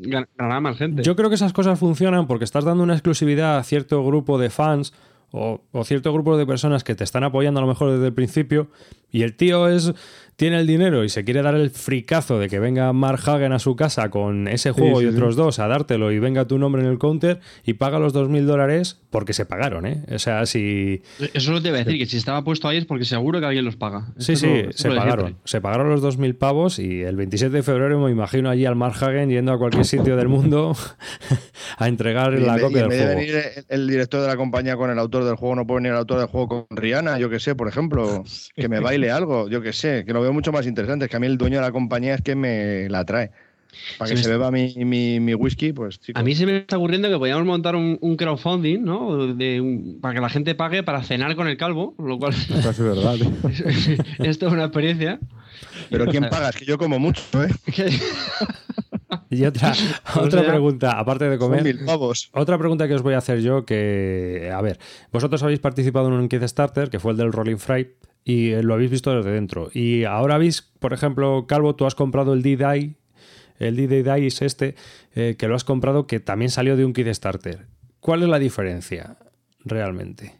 ganará más gente. Yo creo que esas cosas funcionan porque estás dando una exclusividad a cierto grupo de fans o, o, cierto grupo de personas que te están apoyando a lo mejor desde el principio y el tío es tiene el dinero y se quiere dar el fricazo de que venga Mark Hagen a su casa con ese juego y otros dos a dártelo y venga tu nombre en el counter y paga los 2.000 dólares porque se pagaron, ¿eh? O sea, si... Eso lo te voy a decir, que si estaba puesto ahí es porque seguro que alguien los paga. sí, sí, se pagaron. Se pagaron los 2.000 pavos y el 27 de febrero me imagino allí al Mark Hagen yendo a cualquier sitio del mundo (laughs) a entregar la copia del juego. Venir el director de la compañía con el autor del juego, no puede venir el autor del juego con Rihanna, yo que sé, por ejemplo, (laughs) que me baile algo, yo que sé, que lo veo mucho más interesante. Es que a mí el dueño de la compañía es que me la trae. Para que se, beba mi, mi, whisky, pues A mí se me está ocurriendo que podríamos montar un, crowdfunding, ¿no? De para que la gente pague para cenar con el calvo, lo cual. es verdad. (laughs) Esto es una experiencia. Pero ¿quién paga? Es que yo como mucho, ¿eh? (laughs) Y otra, (laughs) otra pregunta, aparte de comer. Mil pavos. Otra pregunta que os voy a hacer yo, que, a ver, vosotros habéis participado en un Kickstarter, que fue el del Rolling Fry, y lo habéis visto desde dentro. Y ahora habéis, por ejemplo, Calvo, tú has comprado el D-Dye, el D-Dye es este, eh, que lo has comprado, que también salió de un Kickstarter. ¿Cuál es la diferencia realmente?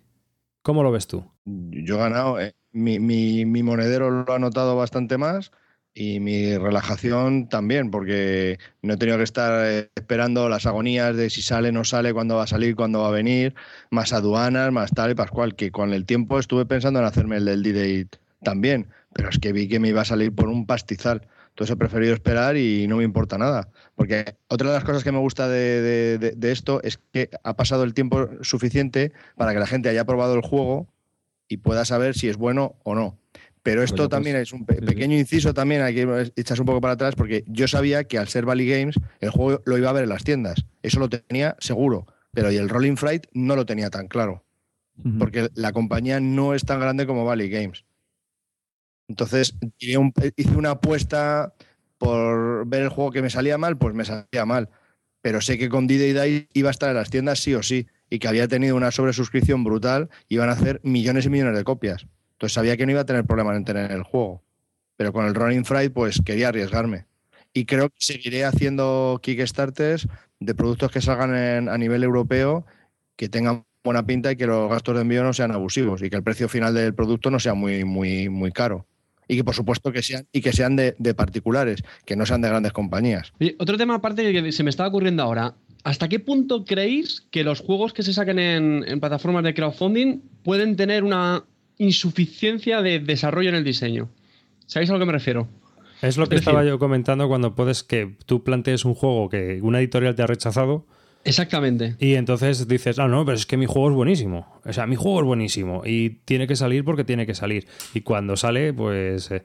¿Cómo lo ves tú? Yo he ganado, eh. mi, mi, mi monedero lo ha notado bastante más y mi relajación también, porque no he tenido que estar eh, esperando las agonías de si sale, no sale, cuándo va a salir, cuándo va a venir, más aduanas, más tal y pascual, que con el tiempo estuve pensando en hacerme el del D-Date también, pero es que vi que me iba a salir por un pastizal. Entonces he preferido esperar y no me importa nada. Porque otra de las cosas que me gusta de, de esto es que ha pasado el tiempo suficiente para que la gente haya probado el juego y pueda saber si es bueno o no. Pero esto también es un pequeño inciso también, hay que echarse un poco para atrás, porque yo sabía que al ser Valley Games, el juego lo iba a ver en las tiendas. Eso lo tenía seguro. Pero y el Rolling Flight no lo tenía tan claro. Porque la compañía no es tan grande como Valley Games. Entonces, hice una apuesta por ver el juego que me salía mal, pues me salía mal. Pero sé que con D-Day iba a estar en las tiendas sí o sí. Y que había tenido una sobresuscripción brutal, iban a hacer millones y millones de copias. Entonces sabía que no iba a tener problemas en tener el juego. Pero con el Running Fright, pues quería arriesgarme. Y creo que seguiré haciendo Kickstarters de productos que salgan a nivel europeo, que tengan buena pinta y que los gastos de envío no sean abusivos y que el precio final del producto no sea muy, muy, muy caro y que por supuesto que sean y que sean de, particulares, que no sean de grandes compañías. otro tema aparte que se me está ocurriendo ahora, ¿hasta qué punto creéis que los juegos que se saquen en, plataformas de crowdfunding pueden tener una insuficiencia de desarrollo en el diseño? ¿Sabéis a lo que me refiero? Es lo que estaba yo comentando cuando puedes que tú plantees un juego que una editorial te ha rechazado Exactamente. Y entonces dices, ah, no, pero es que mi juego es buenísimo. O sea, mi juego es buenísimo y tiene que salir porque tiene que salir. Y cuando sale, pues eh,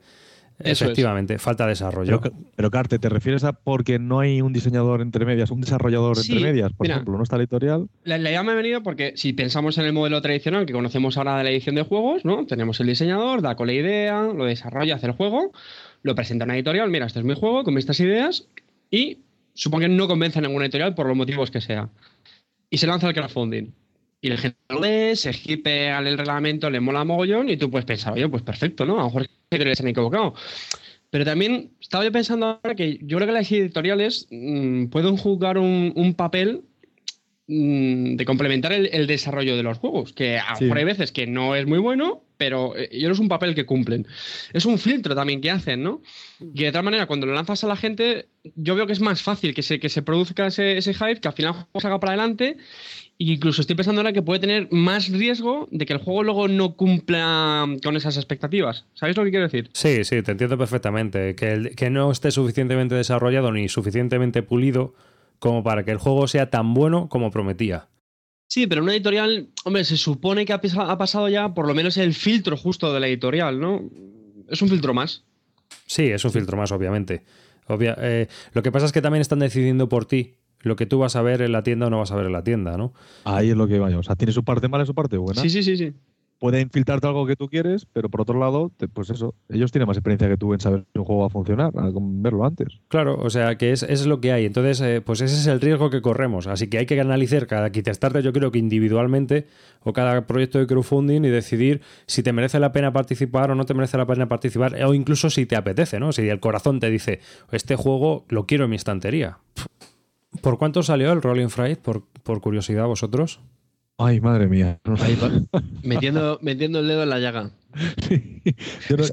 efectivamente, falta desarrollo. Pero, Carte, ¿te refieres a porque no hay un diseñador entre medias, un desarrollador entre medias? Por ejemplo, ¿no está editorial? La, idea me ha venido porque si pensamos en el modelo tradicional que conocemos ahora de la edición de juegos, ¿no? Tenemos el diseñador, da con la idea, lo desarrolla, hace el juego, lo presenta en una editorial, mira, este es mi juego, con estas ideas y supongo que no convence a ninguna editorial por los motivos que sea. Y se lanza el crowdfunding. Y la gente lo lee, se al el reglamento, le mola mogollón y tú puedes pensar, oye, pues perfecto, ¿no? A lo mejor se han equivocado. Pero también estaba yo pensando ahora que yo creo que las editoriales mm, pueden jugar un, papel de complementar el, desarrollo de los juegos, que a mejor hay veces que no es muy bueno, pero eh, ellos es un papel que cumplen. Es un filtro también que hacen, ¿no? Y de tal manera, cuando lo lanzas a la gente, yo veo que es más fácil que se, que se produzca ese, ese hype, que al final el juego salga para adelante. E incluso estoy pensando ahora que puede tener más riesgo de que el juego luego no cumpla con esas expectativas. ¿Sabéis lo que quiero decir? Sí, sí, te entiendo perfectamente. Que, que no esté suficientemente desarrollado ni suficientemente pulido como para que el juego sea tan bueno como prometía. Sí, pero una editorial, hombre, se supone que ha, pasado ya por lo menos el filtro justo de la editorial, ¿no? Es un filtro más. Sí, es un filtro más, obviamente. Eh, lo que pasa es que también están decidiendo por ti lo que tú vas a ver en la tienda o no vas a ver en la tienda, ¿no? Ahí es lo que vaya. O sea, tiene su parte mala y su parte buena. Sí, sí, sí, sí puede infiltrarte algo que tú quieres, pero por otro lado, pues eso, ellos tienen más experiencia que tú en saber si un juego va a funcionar, verlo antes. Claro, o sea, que es, es lo que hay. Entonces, eh, pues ese es el riesgo que corremos. Así que hay que analizar cada Kickstarter, yo creo que individualmente, o cada proyecto de crowdfunding y decidir si te merece la pena participar o no te merece la pena participar, o incluso si te apetece, ¿no? Si el corazón te dice, este juego lo quiero en mi estantería. ¿Por cuánto salió el Rolling Fright? Por, por curiosidad, vosotros. Ay, madre mía. (laughs) metiendo, metiendo el dedo en la llaga.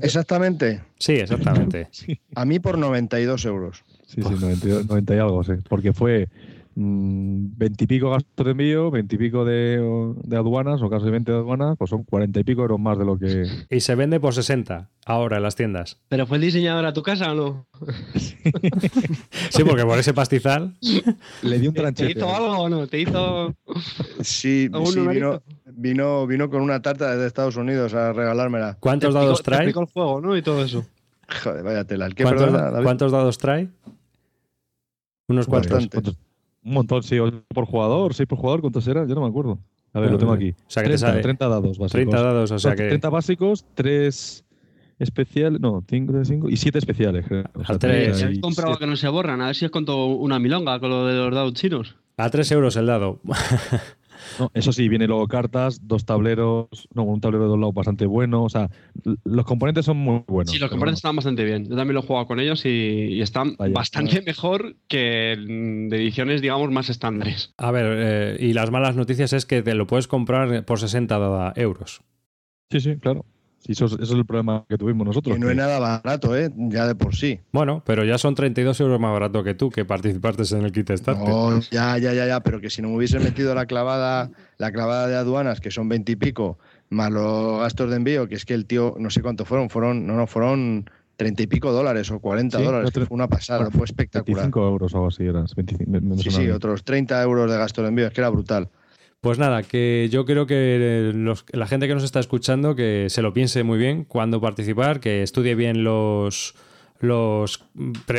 Exactamente. Sí, exactamente. A mí por 92 euros. Sí, sí, 90 y algo, sí. Porque fue veintipico gastos de envío, veintipico de, de aduanas o casi 20 de aduanas, pues son cuarenta y pico euros más de lo que. Y se vende por 60 ahora en las tiendas. ¿Pero fue el diseñador a tu casa o no? sí, porque por ese pastizal. Le di un tranchete. ¿Te hizo algo o no? ¿Te hizo.? Sí, vino, vino, vino con una tarta desde Estados Unidos a regalármela. ¿Cuántos dados trae? el juego, ¿no? Y todo eso. Joder, vaya tela. ¿Cuántos, dados trae? Unos cuantos. Un montón, sí. por jugador, seis por jugador, ¿cuántos eran? Yo no me acuerdo. A ver, lo tengo aquí. O sea, que 30, 30 dados básicos. 30 dados, o sea que... 30 básicos, 3 especiales, no, 5 5 y 7 especiales. O sea, 3. He comprado que no se borran, a ver si es con una milonga con lo de los dados chinos. A 3 euros el dado. Eso sí, viene luego cartas, dos tableros, no, un tablero de dos lados bastante bueno. O sea, los componentes son muy buenos. Sí, los componentes están bastante bien. Yo también lo he jugado con ellos y, están bastante mejor que de ediciones, digamos, más estándares. A ver, eh, y las malas noticias es que te lo puedes comprar por 60 euros. Sí, sí, claro. Sí, eso, es el problema que tuvimos nosotros. Y no es nada barato, ¿eh? Ya de por sí. Bueno, pero ya son 32 euros más barato que tú, que participaste en el kit starter. No, ya, ya, ya, ya, pero que si no me hubiese metido la clavada, la clavada de aduanas, que son 20 y pico, más los gastos de envío, que es que el tío, no sé cuánto fueron, fueron, no, no, fueron 30 y pico dólares o 40 dólares, fue una pasada, fue espectacular. 25 euros o algo así, eran 25, sí, sí, otros 30 euros de gasto de envío, es que era brutal. Pues nada, que yo creo que la gente que nos está escuchando que se lo piense muy bien cuando participar, que estudie bien los, los,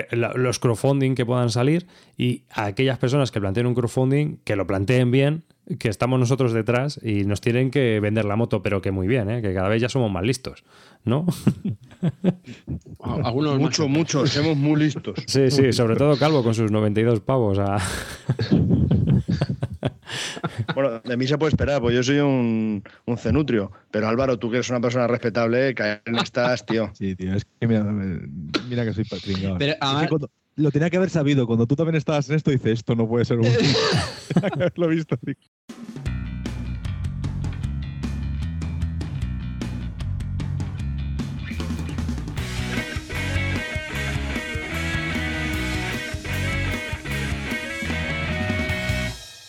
los crowdfunding que puedan salir y a aquellas personas que planteen un crowdfunding, que lo planteen bien, que estamos nosotros detrás y nos tienen que vender la moto, pero que muy bien, ¿eh? que cada vez ya somos más listos, ¿no? (laughs) Algunos mucho, mucho, somos muy listos. Sí, sí, sobre todo Calvo con sus 92 pavos. A... (laughs) Bueno, de mí se puede esperar, pues yo soy un, un cenutrio. Pero Álvaro, tú que eres una persona respetable, que no estás, tío. (laughs) Sí, tío, es que mira, mira que soy patringado. Pero, además- lo tenía que haber sabido. Cuando tú también estabas en esto, dices, esto no puede ser un... (laughs) (laughs) Que haberlo visto. tío.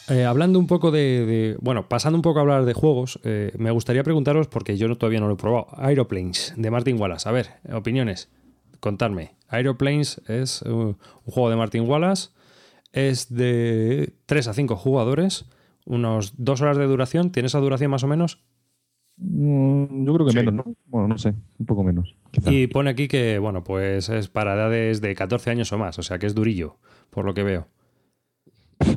Eh, hablando un poco de, de- Bueno, pasando un poco a hablar de juegos, eh, me gustaría preguntaros, porque yo no- todavía no lo he probado, Aeroplanes, de Martin Wallace. A ver, opiniones, contadme. Aeroplanes es uh, un juego de Martin Wallace, es de 3 a 5 jugadores, unos 2 horas de duración, ¿tiene esa duración más o menos? Mm, Yo creo que Sí. menos, ¿no? Bueno, no sé, un poco menos. quizá. Y pone aquí que, bueno, pues es para edades de 14 años o más, o sea que es durillo, por lo que veo.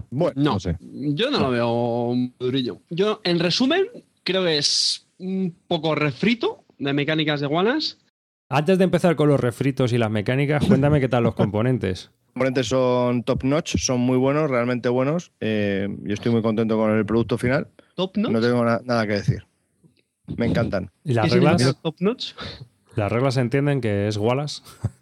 Bueno, No, No sé. yo no lo veo muy durillo. Yo, en resumen, creo que es un poco refrito de mecánicas de Wallace. Antes de empezar con los refritos y las mecánicas, cuéntame qué tal los (laughs) componentes. los componentes son top notch, son muy buenos, realmente buenos. Eh, yo estoy muy contento con el producto final. Top notch. No tengo na- nada que decir. Me encantan. ¿Y las ¿Qué significa reglas? top notch? Las reglas entienden que es Wallace. (laughs)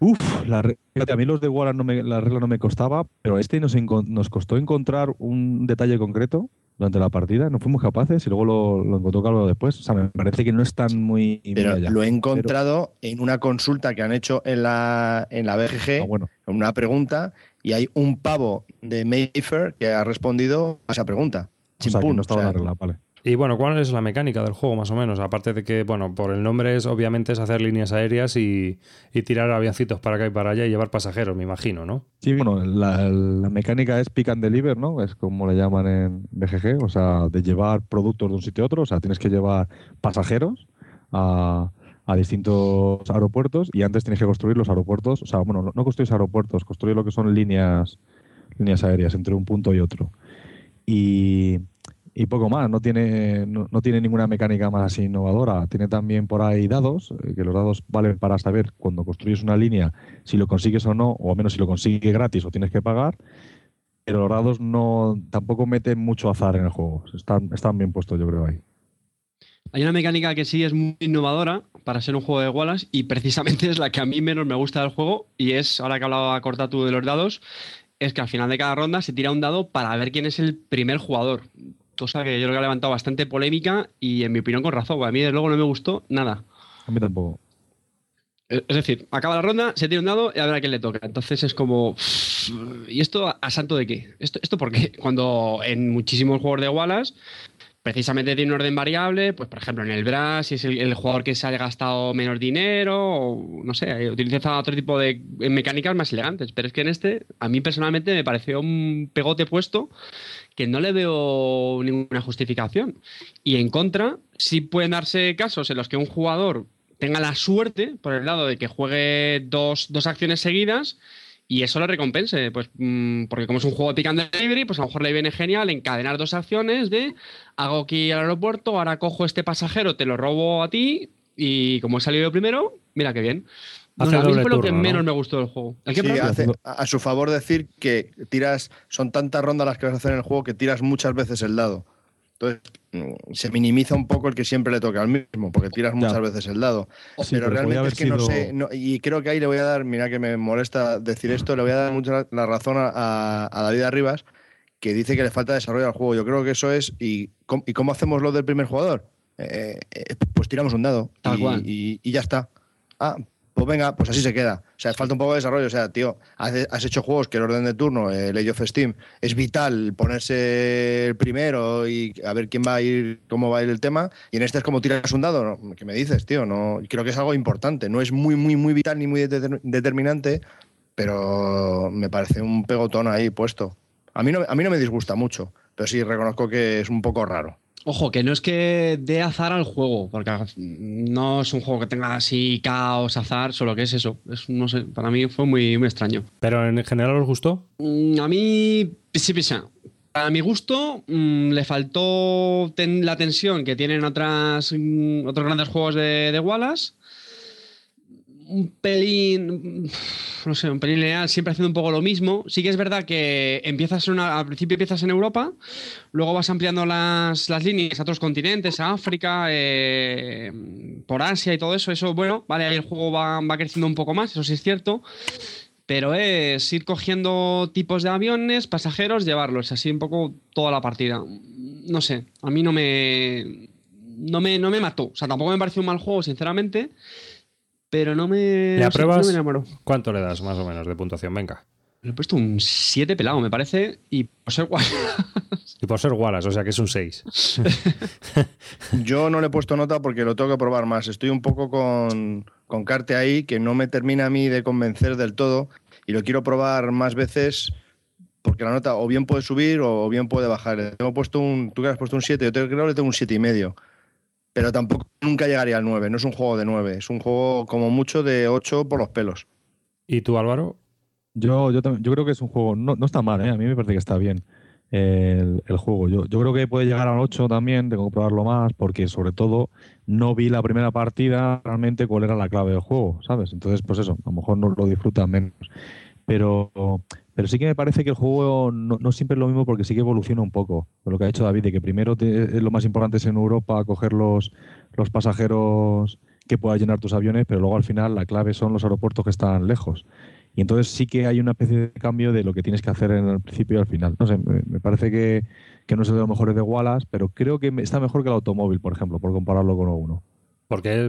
Uf, la a mí los de Wallace no me, la regla no me costaba, pero este nos, nos costó encontrar un detalle concreto durante la partida. No fuimos capaces y luego lo, lo encontró Carlos después. O sea, me parece que no están muy. muy Pero allá. lo he encontrado en una consulta que han hecho en la, en la BGG, Ah, bueno, en una pregunta, y hay un pavo de Mayfair que ha respondido a esa pregunta. o sea, que Chimpún, no estaba o sea, la regla, vale. Y bueno, ¿cuál es la mecánica del juego más o menos? Aparte de que, bueno, por el nombre es obviamente es hacer líneas aéreas y, y tirar avioncitos para acá y para allá y llevar pasajeros, me imagino, ¿no? Sí, bueno, la, la mecánica es pick and deliver, ¿no? Es como le llaman en BGG, o sea, de llevar productos de un sitio a otro, o sea, tienes que llevar pasajeros a, a distintos aeropuertos y antes tienes que construir los aeropuertos, o sea, bueno, no, construir aeropuertos, construir lo que son líneas, líneas aéreas entre un punto y otro. Y, y poco más, no tiene, no, no tiene ninguna mecánica más así innovadora. Tiene también por ahí dados, eh, que los dados valen para saber cuando construyes una línea si lo consigues o no, o al menos si lo consigues gratis o tienes que pagar. Pero los dados no tampoco meten mucho azar en el juego. Están, están bien puestos, yo creo, ahí. Hay una mecánica que sí es muy innovadora para ser un juego de Wallace y precisamente es la que a mí menos me gusta del juego y es, ahora que hablaba Cortatu de los dados, es que al final de cada ronda se tira un dado para ver quién es el primer jugador. Cosa que yo creo que ha levantado bastante polémica y en mi opinión con razón. A mí desde luego no me gustó nada. A mí tampoco. Es decir, acaba la ronda, se tira un dado y a ver a quién le toca. Entonces es como. ¿Y esto a, santo de qué? ¿Esto, ¿Esto por qué? (laughs) Cuando en muchísimos juegos de Wallace, precisamente tiene un orden variable, pues por ejemplo en el Brass, si es el, el jugador que se haya gastado menos dinero, o no sé, utiliza otro tipo de mecánicas más elegantes. Pero es que en este, a mí personalmente me pareció un pegote puesto que no le veo ninguna justificación. Y en contra, sí pueden darse casos en los que un jugador tenga la suerte, por el lado de que juegue dos, dos acciones seguidas y eso le recompense. Pues mm, porque como es un juego de delivery, pues a lo mejor le viene genial encadenar dos acciones de hago aquí al aeropuerto, ahora cojo este pasajero, te lo robo a ti y como he salido primero, mira qué bien. Hace a mí fue lo que menos me gustó del juego. ¿El qué, Sí, perdón? hace- a su favor decir que tiras, son tantas rondas las que vas a hacer en el juego que tiras muchas veces el dado. Entonces mm, se minimiza un poco el que siempre le toque al mismo, porque tiras Ya. muchas veces el dado. Sí, pero realmente es que no sé, no- y creo que ahí le voy a dar, mira que me molesta decir esto, le voy a dar mucho la, la razón a, a- a David Arribas, que dice que le falta desarrollo al juego. Yo creo que eso es, ¿y cómo, y cómo hacemos lo del primer jugador? Eh, eh, pues tiramos un dado Tal y, cual. y- y ya está. Ah, pues venga, pues así se queda. O sea, falta un poco de desarrollo. O sea, tío, has, hecho juegos que el orden de turno, el Age of Steam, es vital ponerse el primero y a ver quién va a ir, cómo va a ir el tema. Y en este es como tiras un dado. ¿Qué me dices, tío? No, creo que es algo importante. No es muy, muy, muy vital ni muy deter- determinante, pero me parece un pegotón ahí puesto. A mí no, a mí no me disgusta mucho, pero sí reconozco que es un poco raro. Ojo, que no es que dé azar al juego, porque no es un juego que tenga así caos, azar, solo que es eso. Es, no sé, para mí fue muy, muy extraño. Pero en general os gustó. Mm, A mí, sí, pisa. A mi gusto, mm, le faltó ten- la tensión que tienen otras, mm, otros grandes juegos de, de Wallace. Un pelín, no sé, un pelín lineal, siempre haciendo un poco lo mismo. Sí que es verdad que empiezas al principio empiezas en Europa, luego vas ampliando las, líneas a otros continentes, a África, eh, por Asia y todo eso. Eso, bueno, vale, ahí el juego va, va creciendo un poco más, eso sí es cierto. Pero es ir cogiendo tipos de aviones, pasajeros, llevarlos, así un poco toda la partida. No sé, a mí no me, no me, no me mató. O sea, tampoco me pareció un mal juego, sinceramente pero no me. ¿Le apruebas? ¿Cuánto le das más o menos de puntuación? Venga. Le he puesto un 7 pelado, me parece, y por ser Wallace. Y por ser Wallace, o sea que es un 6. (laughs) Yo no le he puesto nota porque lo tengo que probar más. Estoy un poco con, con Carte ahí, que no me termina a mí de convencer del todo, y lo quiero probar más veces porque la nota o bien puede subir o bien puede bajar. Tengo puesto un, tú que has puesto un 7, yo creo que le tengo un 7,5. y medio pero tampoco nunca llegaría al 9. No es un juego de 9, es un juego como mucho de 8 por los pelos. ¿Y tú, Álvaro? Yo, yo, yo creo que es un juego, no, no está mal, ¿eh? a mí me parece que está bien el, el juego. Yo, yo, creo que puede llegar al 8 también, tengo que probarlo más, porque sobre todo no vi la primera partida realmente cuál era la clave del juego, ¿sabes? Entonces, pues eso, a lo mejor no lo disfrutan menos. Pero, pero sí que me parece que el juego no, siempre es lo mismo porque sí que evoluciona un poco. lo que ha hecho David, de que primero lo más importante es en Europa coger los, los pasajeros que puedas llenar tus aviones, pero luego al final la clave son los aeropuertos que están lejos. Y entonces sí que hay una especie de cambio de lo que tienes que hacer en el principio y al final. No sé, me, parece que, no es de los mejores de Wallace, pero creo que está mejor que el automóvil, por ejemplo, por compararlo con uno. Porque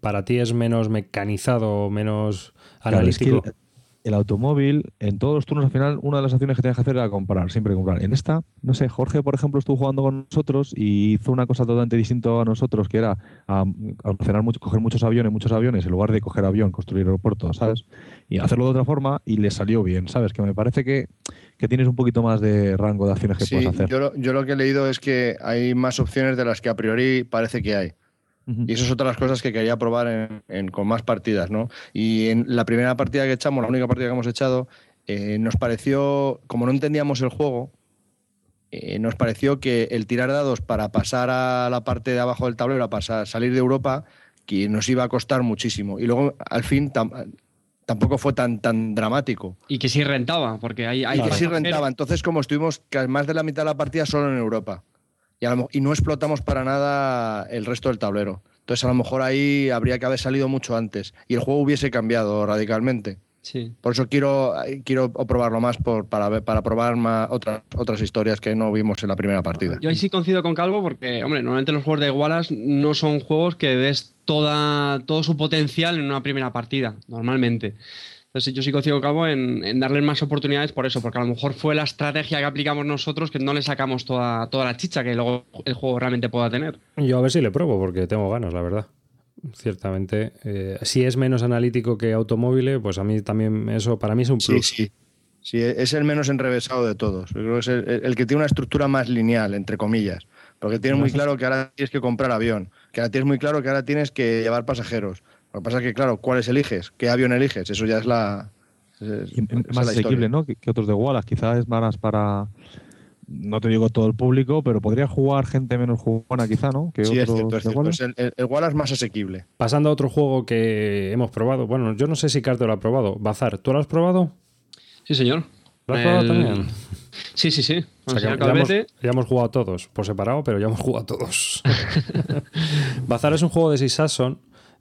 para ti es menos mecanizado, menos analítico el automóvil, en todos los turnos al final, una de las acciones que tenías que hacer era comprar, siempre comprar. En esta, no sé, Jorge, por ejemplo, estuvo jugando con nosotros y hizo una cosa totalmente distinta a nosotros, que era almacenar mucho, coger muchos aviones, muchos aviones, en lugar de coger avión, construir aeropuertos, ¿sabes? Y hacerlo de otra forma y le salió bien, ¿sabes? Que me parece que, tienes un poquito más de rango de acciones que puedes hacer. Yo yo lo que he leído es que hay más opciones de las que a priori parece que hay. Y eso es otra de las cosas que quería probar con más partidas, ¿no? Y en la primera partida que echamos, la única partida que hemos echado, eh, nos pareció, como no entendíamos el juego, eh, nos pareció que el tirar dados para pasar a la parte de abajo del tablero, a pasar, salir de Europa, que nos iba a costar muchísimo. Y luego, al fin, tampoco fue tan, tan dramático. Y que sí rentaba, porque hay... hay y que sí rentaba. Entonces, como estuvimos más de la mitad de la partida solo en Europa y, no explotamos para nada el resto del tablero. Entonces a lo mejor ahí habría que haber salido mucho antes y el juego hubiese cambiado radicalmente. Sí. Por eso quiero, quiero probarlo más por, para, para probar más otras, otras historias que no vimos en la primera partida. Yo ahí sí coincido con Calvo porque, hombre, normalmente los juegos de Wallace no son juegos que des toda, todo su potencial en una primera partida, normalmente. Entonces yo sí consigo cabo en, en darles más oportunidades por eso, porque a lo mejor fue la estrategia que aplicamos nosotros que no le sacamos toda, toda la chicha que luego el juego realmente pueda tener. Yo a ver si le pruebo, porque tengo ganas, la verdad. Ciertamente. Eh, si es menos analítico que automóvil, pues a mí también eso, para mí es un plus. Sí, sí. Sí, es el menos enrevesado de todos. Yo creo que es el, que tiene una estructura más lineal, entre comillas. Porque tienes muy claro que ahora tienes que comprar avión, que ahora tienes muy claro que ahora tienes que llevar pasajeros, lo que pasa es que, claro, ¿cuáles eliges? ¿Qué avión eliges? Eso ya es la. más asequible, ¿no? Que, otros de Wallace. Quizás es más para. No te digo todo el público, pero podría jugar gente menos jugona, quizá, ¿no? Que sí, es cierto, es cierto. el, el, Wallace más asequible. Pasando a otro juego que hemos probado. Bueno, yo no sé si Carter lo ha probado. Bazar, ¿tú lo has probado? Sí, señor. ¿Lo has probado también? Sí, sí, sí. ya, hemos, jugado todos, por separado, pero ya hemos jugado todos. (laughs) Bazar es un juego de Six Sasson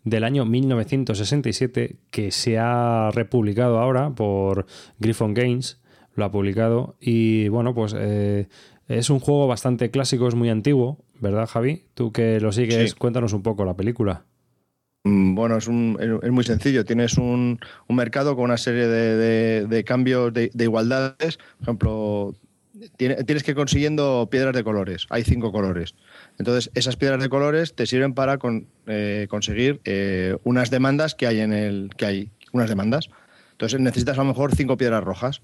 del año 1967 que se ha republicado ahora por Griffon Games, lo ha publicado y bueno, pues eh, es un juego bastante clásico, es muy antiguo, ¿verdad Javi? Tú que lo sigues, cuéntanos un poco la película. Mm, bueno, es, muy sencillo. Tienes un, mercado con una serie de, cambios de, igualdades. Por ejemplo, tienes que ir consiguiendo piedras de colores. Hay cinco colores. Entonces, esas piedras de colores te sirven para eh, conseguir eh, unas demandas que hay en el. que hay, unas demandas. Entonces necesitas a lo mejor cinco piedras rojas.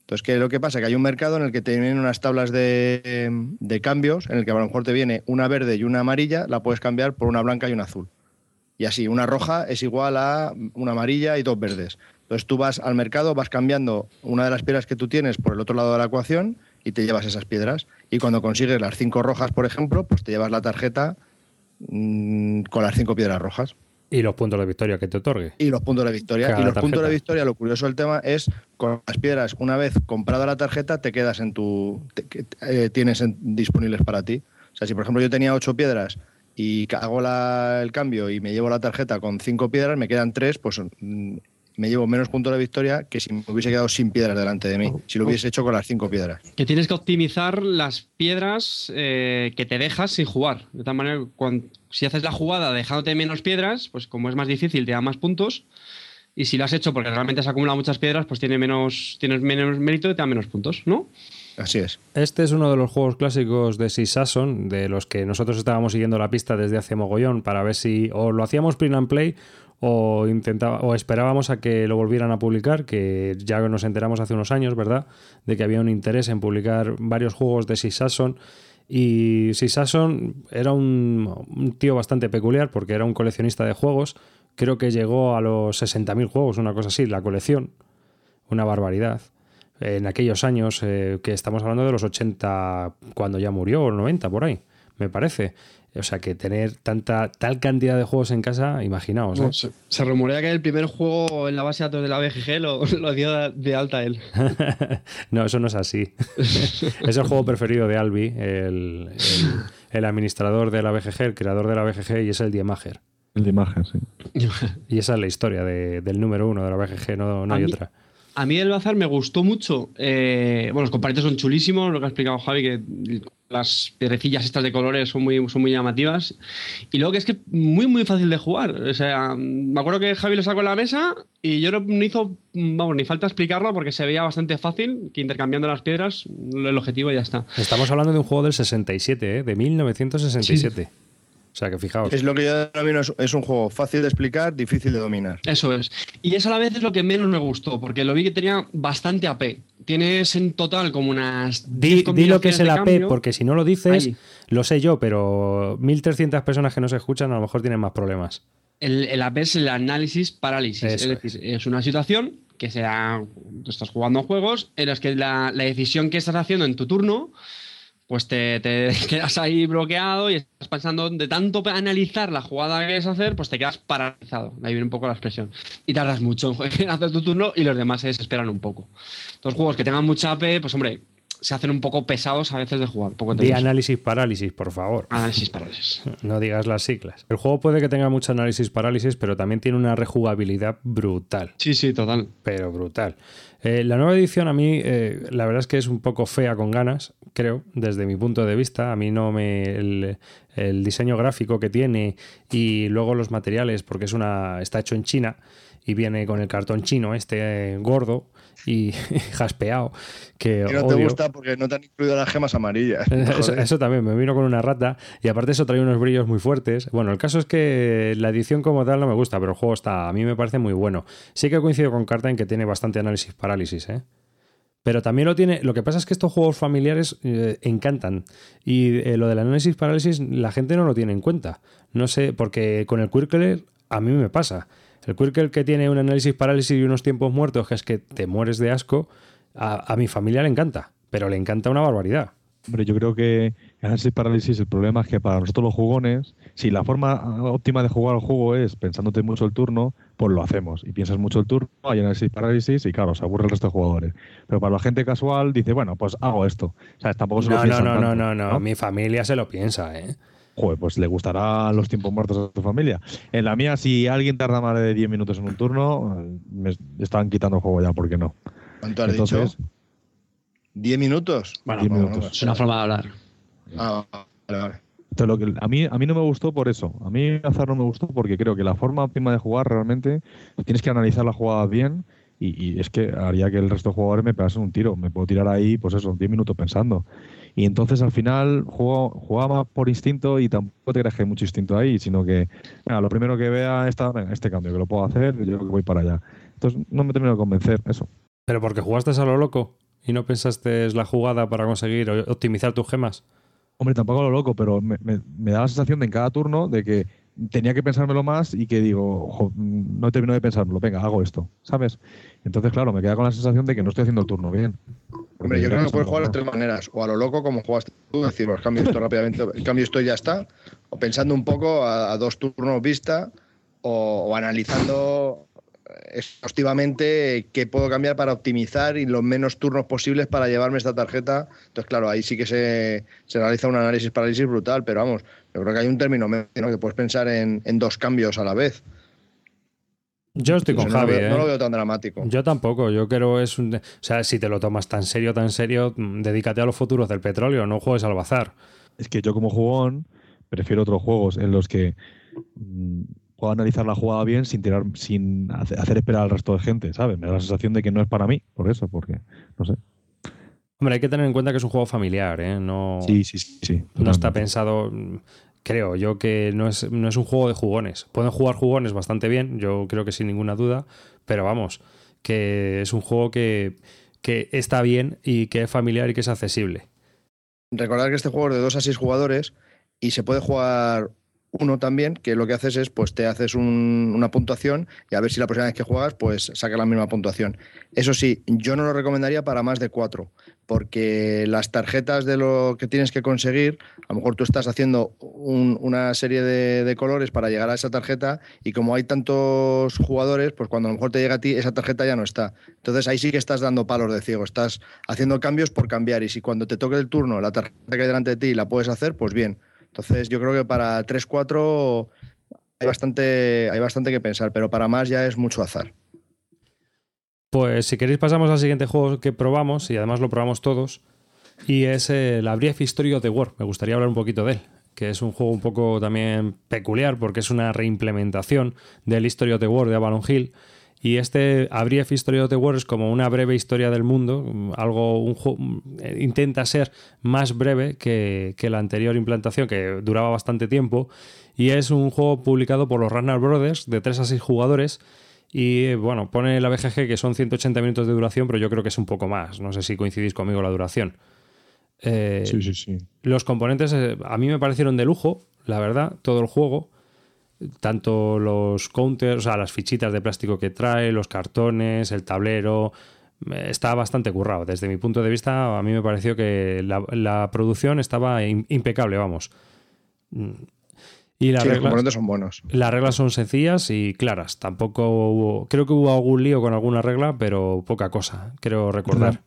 Entonces, ¿qué es lo que pasa? Que hay un mercado en el que te vienen unas tablas de, de, cambios, en el que a lo mejor te viene una verde y una amarilla, la puedes cambiar por una blanca y una azul. Y así, una roja es igual a una amarilla y dos verdes. Entonces tú vas al mercado, vas cambiando una de las piedras que tú tienes por el otro lado de la ecuación y te llevas esas piedras. Y cuando consigues las cinco rojas, por ejemplo, pues te llevas la tarjeta mm, con las cinco piedras rojas. Y los puntos de victoria que te otorgue. Y los puntos de victoria. y los puntos de victoria, lo curioso del tema es con las piedras, una vez comprada la tarjeta, te quedas en tu. Eh, tienes disponibles para ti. O sea, si por ejemplo yo tenía ocho piedras y hago el cambio y me llevo la tarjeta con cinco piedras, me quedan tres, pues mm, me llevo menos puntos de victoria que si me hubiese quedado sin piedras delante de mí, si lo hubiese hecho con las cinco piedras. Que tienes que optimizar las piedras eh, que te dejas sin jugar. De tal manera, cuando, si haces la jugada dejándote menos piedras, pues como es más difícil, te da más puntos. Y si lo has hecho porque realmente has acumulado muchas piedras, pues tiene menos, tienes menos mérito y te da menos puntos, ¿no? Así es. Este es uno de los juegos clásicos de Sissason, de los que nosotros estábamos siguiendo la pista desde hace mogollón para ver si o lo hacíamos print and play o intentaba o esperábamos a que lo volvieran a publicar, que ya nos enteramos hace unos años, ¿verdad? De que había un interés en publicar varios juegos de Sissason. Y Sissason era un, un, tío bastante peculiar porque era un coleccionista de juegos. Creo que llegó a los 60.000 juegos, una cosa así, la colección. Una barbaridad. En aquellos años eh, que estamos hablando de los 80, cuando ya murió, o 90 por ahí, me parece. O sea que tener tanta tal cantidad de juegos en casa, imaginaos. ¿eh? se, rumorea que el primer juego en la base de datos de la BGG lo, (laughs) lo dio de alta él. (laughs) no, eso no es así. (laughs) es el juego preferido de Albi, el, el, administrador de la BGG, el creador de la BGG, y es el Diemager. El Diemager, sí. y esa es la historia del número uno de la BGG, no, no hay otra. A mí el bazar me gustó mucho. Eh, bueno, los comparativos son chulísimos, lo que ha explicado Javi, que las piedrecillas estas de colores son muy, son muy llamativas. Y luego que es que muy, muy fácil de jugar. O sea, me acuerdo que Javi lo sacó en la mesa y yo no hizo, vamos, ni falta explicarlo porque se veía bastante fácil que intercambiando las piedras, el objetivo ya está. Estamos hablando de un juego del 67, ¿eh? de 1967. O sea que fijaos. Es lo que yo denomino, es un juego fácil de explicar, difícil de dominar. Eso es. Y eso a la vez es lo que menos me gustó, porque lo vi que tenía bastante AP. Tienes en total como unas. Di, lo que es el AP, porque si no lo dices, lo sé yo, pero 1300 personas que no se escuchan a lo mejor tienen más problemas. El, AP es el análisis parálisis. es decir, es una situación que sea. Tú estás jugando juegos en los que la, la decisión que estás haciendo en tu turno pues te, (laughs) quedas ahí bloqueado y estás pensando de tanto analizar la jugada que quieres hacer, pues te quedas paralizado. Ahí viene un poco la expresión. Y tardas mucho (laughs) en hacer tu turno y los demás se desesperan un poco. Los juegos que tengan mucha AP, pues hombre, se hacen un poco pesados a veces de jugar. Poco análisis parálisis, por favor. Análisis parálisis. (laughs) No digas las siglas. El juego puede que tenga mucho análisis parálisis, pero también tiene una rejugabilidad brutal. Sí, sí, total. Pero brutal. Eh, la nueva edición a mí, eh, la verdad es que es un poco fea con ganas, creo, desde mi punto de vista. A mí no me... El, diseño gráfico que tiene y luego los materiales, porque es una está hecho en China y viene con el cartón chino este eh, gordo y (laughs) jaspeado. Que no te gusta porque no te han incluido las gemas amarillas. (laughs) Eso, también, me vino con una rata y aparte eso trae unos brillos muy fuertes. Bueno, el caso es que la edición como tal no me gusta, pero el juego está, a mí me parece muy bueno. Sí que coincido con Carta en que tiene bastante análisis parálisis, ¿eh? Pero también lo tiene. Lo que pasa es que estos juegos familiares eh, encantan. Y eh, lo del análisis parálisis la gente no lo tiene en cuenta. No sé, porque con el Quirkler a mí me pasa. El Quirkel que tiene un análisis parálisis y unos tiempos muertos, que es que te mueres de asco, a, mi familia le encanta, pero le encanta una barbaridad. Hombre, yo creo que análisis parálisis, el problema es que para nosotros los jugones, si la forma óptima de jugar al juego es pensándote mucho el turno, pues lo hacemos. Y piensas mucho el turno, hay análisis parálisis y claro, se aburre el resto de jugadores. Pero para la gente casual dice, bueno, pues hago esto. O sea, tampoco se no, lo no, no, no, no, no, mi familia se lo piensa, ¿eh? Pues le gustará los tiempos muertos a tu familia. En la mía, si alguien tarda más de 10 minutos en un turno, me están quitando el juego ya, ¿por qué no? ¿Cuánto has Entonces, dicho? ¿10 minutos? Bueno, minutos. es una forma de hablar. Ah, vale, vale. a, mí, a mí no me gustó por eso. A mí Azar no me gustó porque creo que la forma óptima de jugar realmente tienes que analizar la jugada bien y, es que haría que el resto de jugadores me pegasen un tiro. Me puedo tirar ahí, pues eso, 10 minutos pensando. Y entonces al final jugaba por instinto y tampoco te creas que hay mucho instinto ahí, sino que lo primero que vea esta, este cambio que lo puedo hacer, yo voy para allá. Entonces no me termino de convencer eso. Pero porque jugaste a lo loco y no pensaste la jugada para conseguir optimizar tus gemas. Hombre, tampoco a lo loco, pero me, me da la sensación de en cada turno de que tenía que pensármelo más y que digo, no termino de pensármelo, venga, hago esto, ¿sabes? Entonces, claro, me queda con la sensación de que no estoy haciendo el turno bien. Hombre, yo creo que puedes jugar de tres maneras, o a lo loco como jugaste tú, decir, cambio esto rápidamente, el cambio esto ya está, o pensando un poco a, dos turnos vista, o, analizando exhaustivamente qué puedo cambiar para optimizar y los menos turnos posibles para llevarme esta tarjeta. Entonces, claro, ahí sí que se, realiza un análisis parálisis brutal, pero vamos, yo creo que hay un término medio, que puedes pensar en, dos cambios a la vez. Yo estoy con Javi. No, lo ¿eh? veo tan dramático. Yo tampoco. Yo creo es un. O sea, si te lo tomas tan serio, tan serio, mm, dedícate a los futuros del petróleo, no juegues al bazar. Es que yo, como jugón, prefiero otros juegos en los que mm, puedo analizar la jugada bien sin tirar, sin hacer esperar al resto de gente, ¿sabes? Me da la sensación de que no es para mí, por eso, porque, no sé. Hombre, hay que tener en cuenta que es un juego familiar, ¿eh? No, sí, sí, sí. no está pensado, creo yo, que no es, no es un juego de jugones. Pueden jugar jugones bastante bien, yo creo que sin ninguna duda, pero vamos, que es un juego que, que está bien y que es familiar y que es accesible. Recordar que este juego es de 2 a 6 jugadores y se puede jugar uno también, que lo que haces es, pues te haces una puntuación y a ver si la próxima vez que juegas, pues saca la misma puntuación. Eso sí, yo no lo recomendaría para más de cuatro, porque las tarjetas de lo que tienes que conseguir, a lo mejor tú estás haciendo una serie de, colores para llegar a esa tarjeta y como hay tantos jugadores, pues cuando a lo mejor te llega a ti, esa tarjeta ya no está. Entonces ahí sí que estás dando palos de ciego, estás haciendo cambios por cambiar y si cuando te toque el turno la tarjeta que hay delante de ti la puedes hacer, pues bien entonces yo creo que para 3-4 hay bastante, hay bastante que pensar, pero para más ya es mucho azar. Pues si queréis pasamos al siguiente juego que probamos y además lo probamos todos y es el Brief History of the War. Me gustaría hablar un poquito de él, que es un juego un poco también peculiar porque es una reimplementación del History of the War de Avalon Hill y este A Brief History of the War es como una breve historia del mundo, algo un, intenta ser más breve que, la anterior implantación, que duraba bastante tiempo. Y es un juego publicado por los Runner Brothers de 3 a 6 jugadores. Y bueno, pone la BGG que son 180 minutos de duración, pero yo creo que es un poco más. No sé si coincidís conmigo la duración. Eh, sí, sí, sí. Los componentes eh, a mí me parecieron de lujo, la verdad, todo el juego tanto los counters, o sea, las fichitas de plástico que trae, los cartones, el tablero, eh, está bastante currado. Desde mi punto de vista, a mí me pareció que la, producción estaba impecable, vamos. Mm. Y las reglas, son buenos. Las reglas son sencillas y claras. Tampoco hubo. Creo que hubo algún lío con alguna regla, pero poca cosa, creo recordar.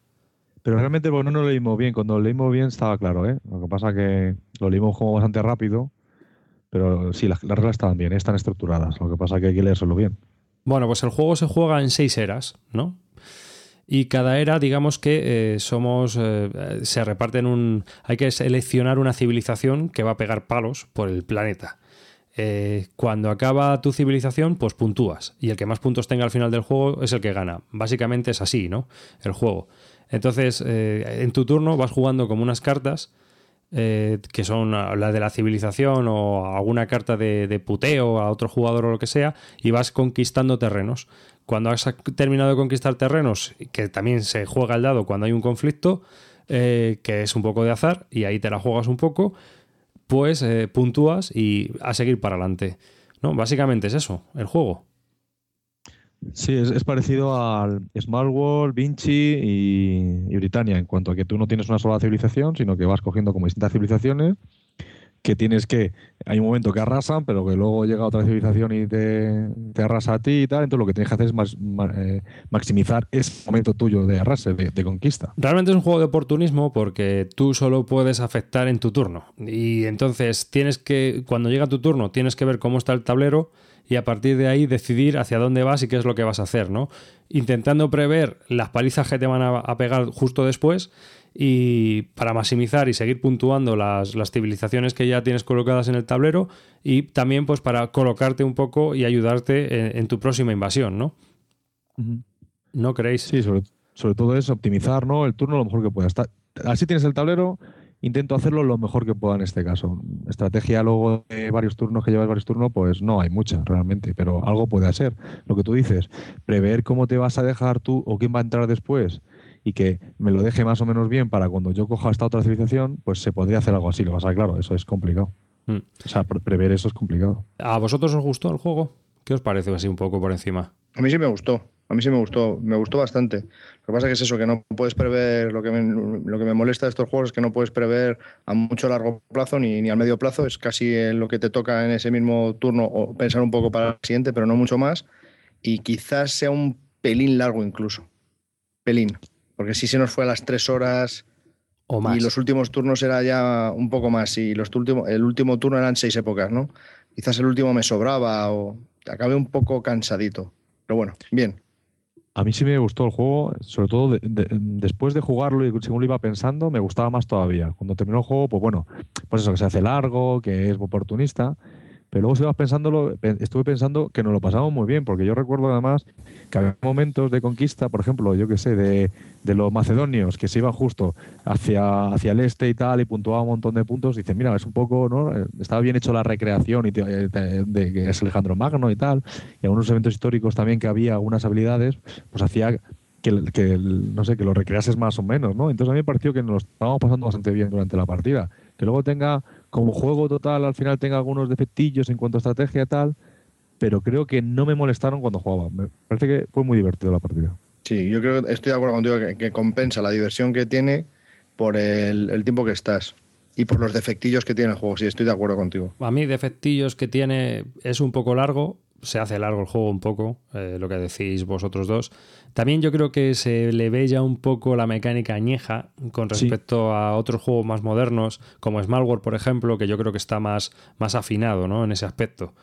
Pero realmente, bueno, no lo leímos bien. Cuando lo leímos bien estaba claro, ¿eh? Lo que pasa es que lo leímos como bastante rápido pero sí, las, reglas estaban bien, están estructuradas. Lo que pasa es que hay que leérselo bien. Bueno, pues el juego se juega en seis eras, ¿no? Y cada era, digamos que eh, somos. Eh, se reparten un. Hay que seleccionar una civilización que va a pegar palos por el planeta. Eh, cuando acaba tu civilización, pues puntúas. Y el que más puntos tenga al final del juego es el que gana. Básicamente es así, ¿no? El juego. Entonces, en tu turno vas jugando como unas cartas eh, que son la de la civilización o alguna carta de, puteo a otro jugador o lo que sea, y vas conquistando terrenos. Cuando has terminado de conquistar terrenos, que también se juega el dado cuando hay un conflicto, eh, que es un poco de azar, y ahí te la juegas un poco, pues eh, puntúas y a seguir para adelante. ¿no? Básicamente es eso, el juego. Sí, es, parecido al Small World, Vinci y, Britannia, en cuanto a que tú no tienes una sola civilización, sino que vas cogiendo como distintas civilizaciones, que tienes que, hay un momento que arrasan, pero que luego llega otra civilización y te, arrasa a ti y tal, entonces lo que tienes que hacer es eh, maximizar ese momento tuyo de arrase, de, de, conquista. Realmente es un juego de oportunismo porque tú solo puedes afectar en tu turno. Y entonces tienes que, cuando llega tu turno, tienes que ver cómo está el tablero y a partir de ahí decidir hacia dónde vas y qué es lo que vas a hacer, ¿no? Intentando prever las palizas que te van a, pegar justo después y para maximizar y seguir puntuando las, civilizaciones que ya tienes colocadas en el tablero y también pues para colocarte un poco y ayudarte en, tu próxima invasión, ¿no? ¿No creéis? Sí, sobre, sobre, todo es optimizar ¿no? el turno lo mejor que puedas. Así tienes el tablero intento hacerlo lo mejor que pueda en este caso. Estrategia luego de varios turnos que llevas varios turnos, pues no hay mucha realmente, pero algo puede hacer. Lo que tú dices, prever cómo te vas a dejar tú o quién va a entrar después y que me lo deje más o menos bien para cuando yo coja esta otra civilización, pues se podría hacer algo así. Lo vas a claro, eso es complicado. Mm. O sea, prever eso es complicado. ¿A vosotros os gustó el juego? ¿Qué os parece así un poco por encima? A mí sí me gustó. A mí sí me gustó, me gustó bastante. Lo que pasa es que es eso, que no puedes prever, lo que me, lo que me molesta de estos juegos es que no puedes prever a mucho largo plazo ni, ni a medio plazo, es casi lo que te toca en ese mismo turno o pensar un poco para el siguiente, pero no mucho más. Y quizás sea un pelín largo incluso. Pelín. Porque si se nos fue a las tres horas o más. y los últimos turnos era ya un poco más. Y los últimos, el último turno eran seis épocas, ¿no? Quizás el último me sobraba o acabé un poco cansadito. Pero bueno, bien. A mí sí me gustó el juego, sobre todo después de jugarlo y según lo iba pensando, me gustaba más todavía. Cuando terminó el juego, pues bueno, pues eso, que se hace largo, que es oportunista, pero luego vas estuve pensando que nos lo pasamos muy bien, porque yo recuerdo además que había momentos de conquista, por ejemplo, yo que sé, de, los macedonios que se iban justo hacia, hacia el este y tal, y puntuaban un montón de puntos. Dicen, mira, es un poco, ¿no? Estaba bien hecho la recreación y de, de, que es Alejandro Magno y tal, y algunos eventos históricos también que había algunas habilidades, pues hacía que, que, no sé, que lo recreases más o menos, ¿no? Entonces a mí me pareció que nos lo estábamos pasando bastante bien durante la partida. Que luego tenga como juego total al final tenga algunos defectillos en cuanto a estrategia y tal, pero creo que no me molestaron cuando jugaba. Me parece que fue muy divertido la partida. Sí, yo creo que estoy de acuerdo contigo que, compensa la diversión que tiene por el, tiempo que estás y por los defectillos que tiene el juego. Sí, estoy de acuerdo contigo. A mí, defectillos que tiene es un poco largo, se hace largo el juego un poco, eh, lo que decís vosotros dos. También yo creo que se le ve ya un poco la mecánica añeja con respecto a otros juegos más modernos, como Smallworld, por ejemplo, que yo creo que está más, más afinado ¿no? en ese aspecto.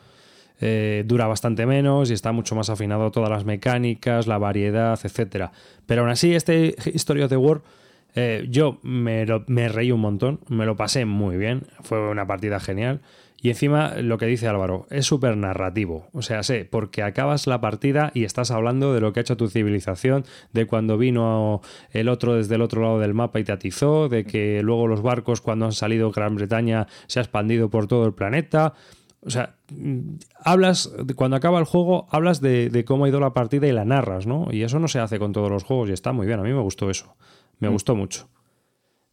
Eh, dura bastante menos y está mucho más afinado todas las mecánicas, la variedad, etcétera. Pero aún así, este History of the War, eh, yo me, me reí un montón, me lo pasé muy bien, fue una partida genial. Y encima, lo que dice Álvaro, es súper narrativo. O sea, sé, porque acabas la partida y estás hablando de lo que ha hecho tu civilización, de cuando vino el otro desde el otro lado del mapa y te atizó, de que luego los barcos cuando han salido Gran Bretaña se ha expandido por todo el planeta. O sea, hablas, cuando acaba el juego, hablas de, de, cómo ha ido la partida y la narras, ¿no? Y eso no se hace con todos los juegos y está muy bien. A mí me gustó eso. Me mm. gustó mucho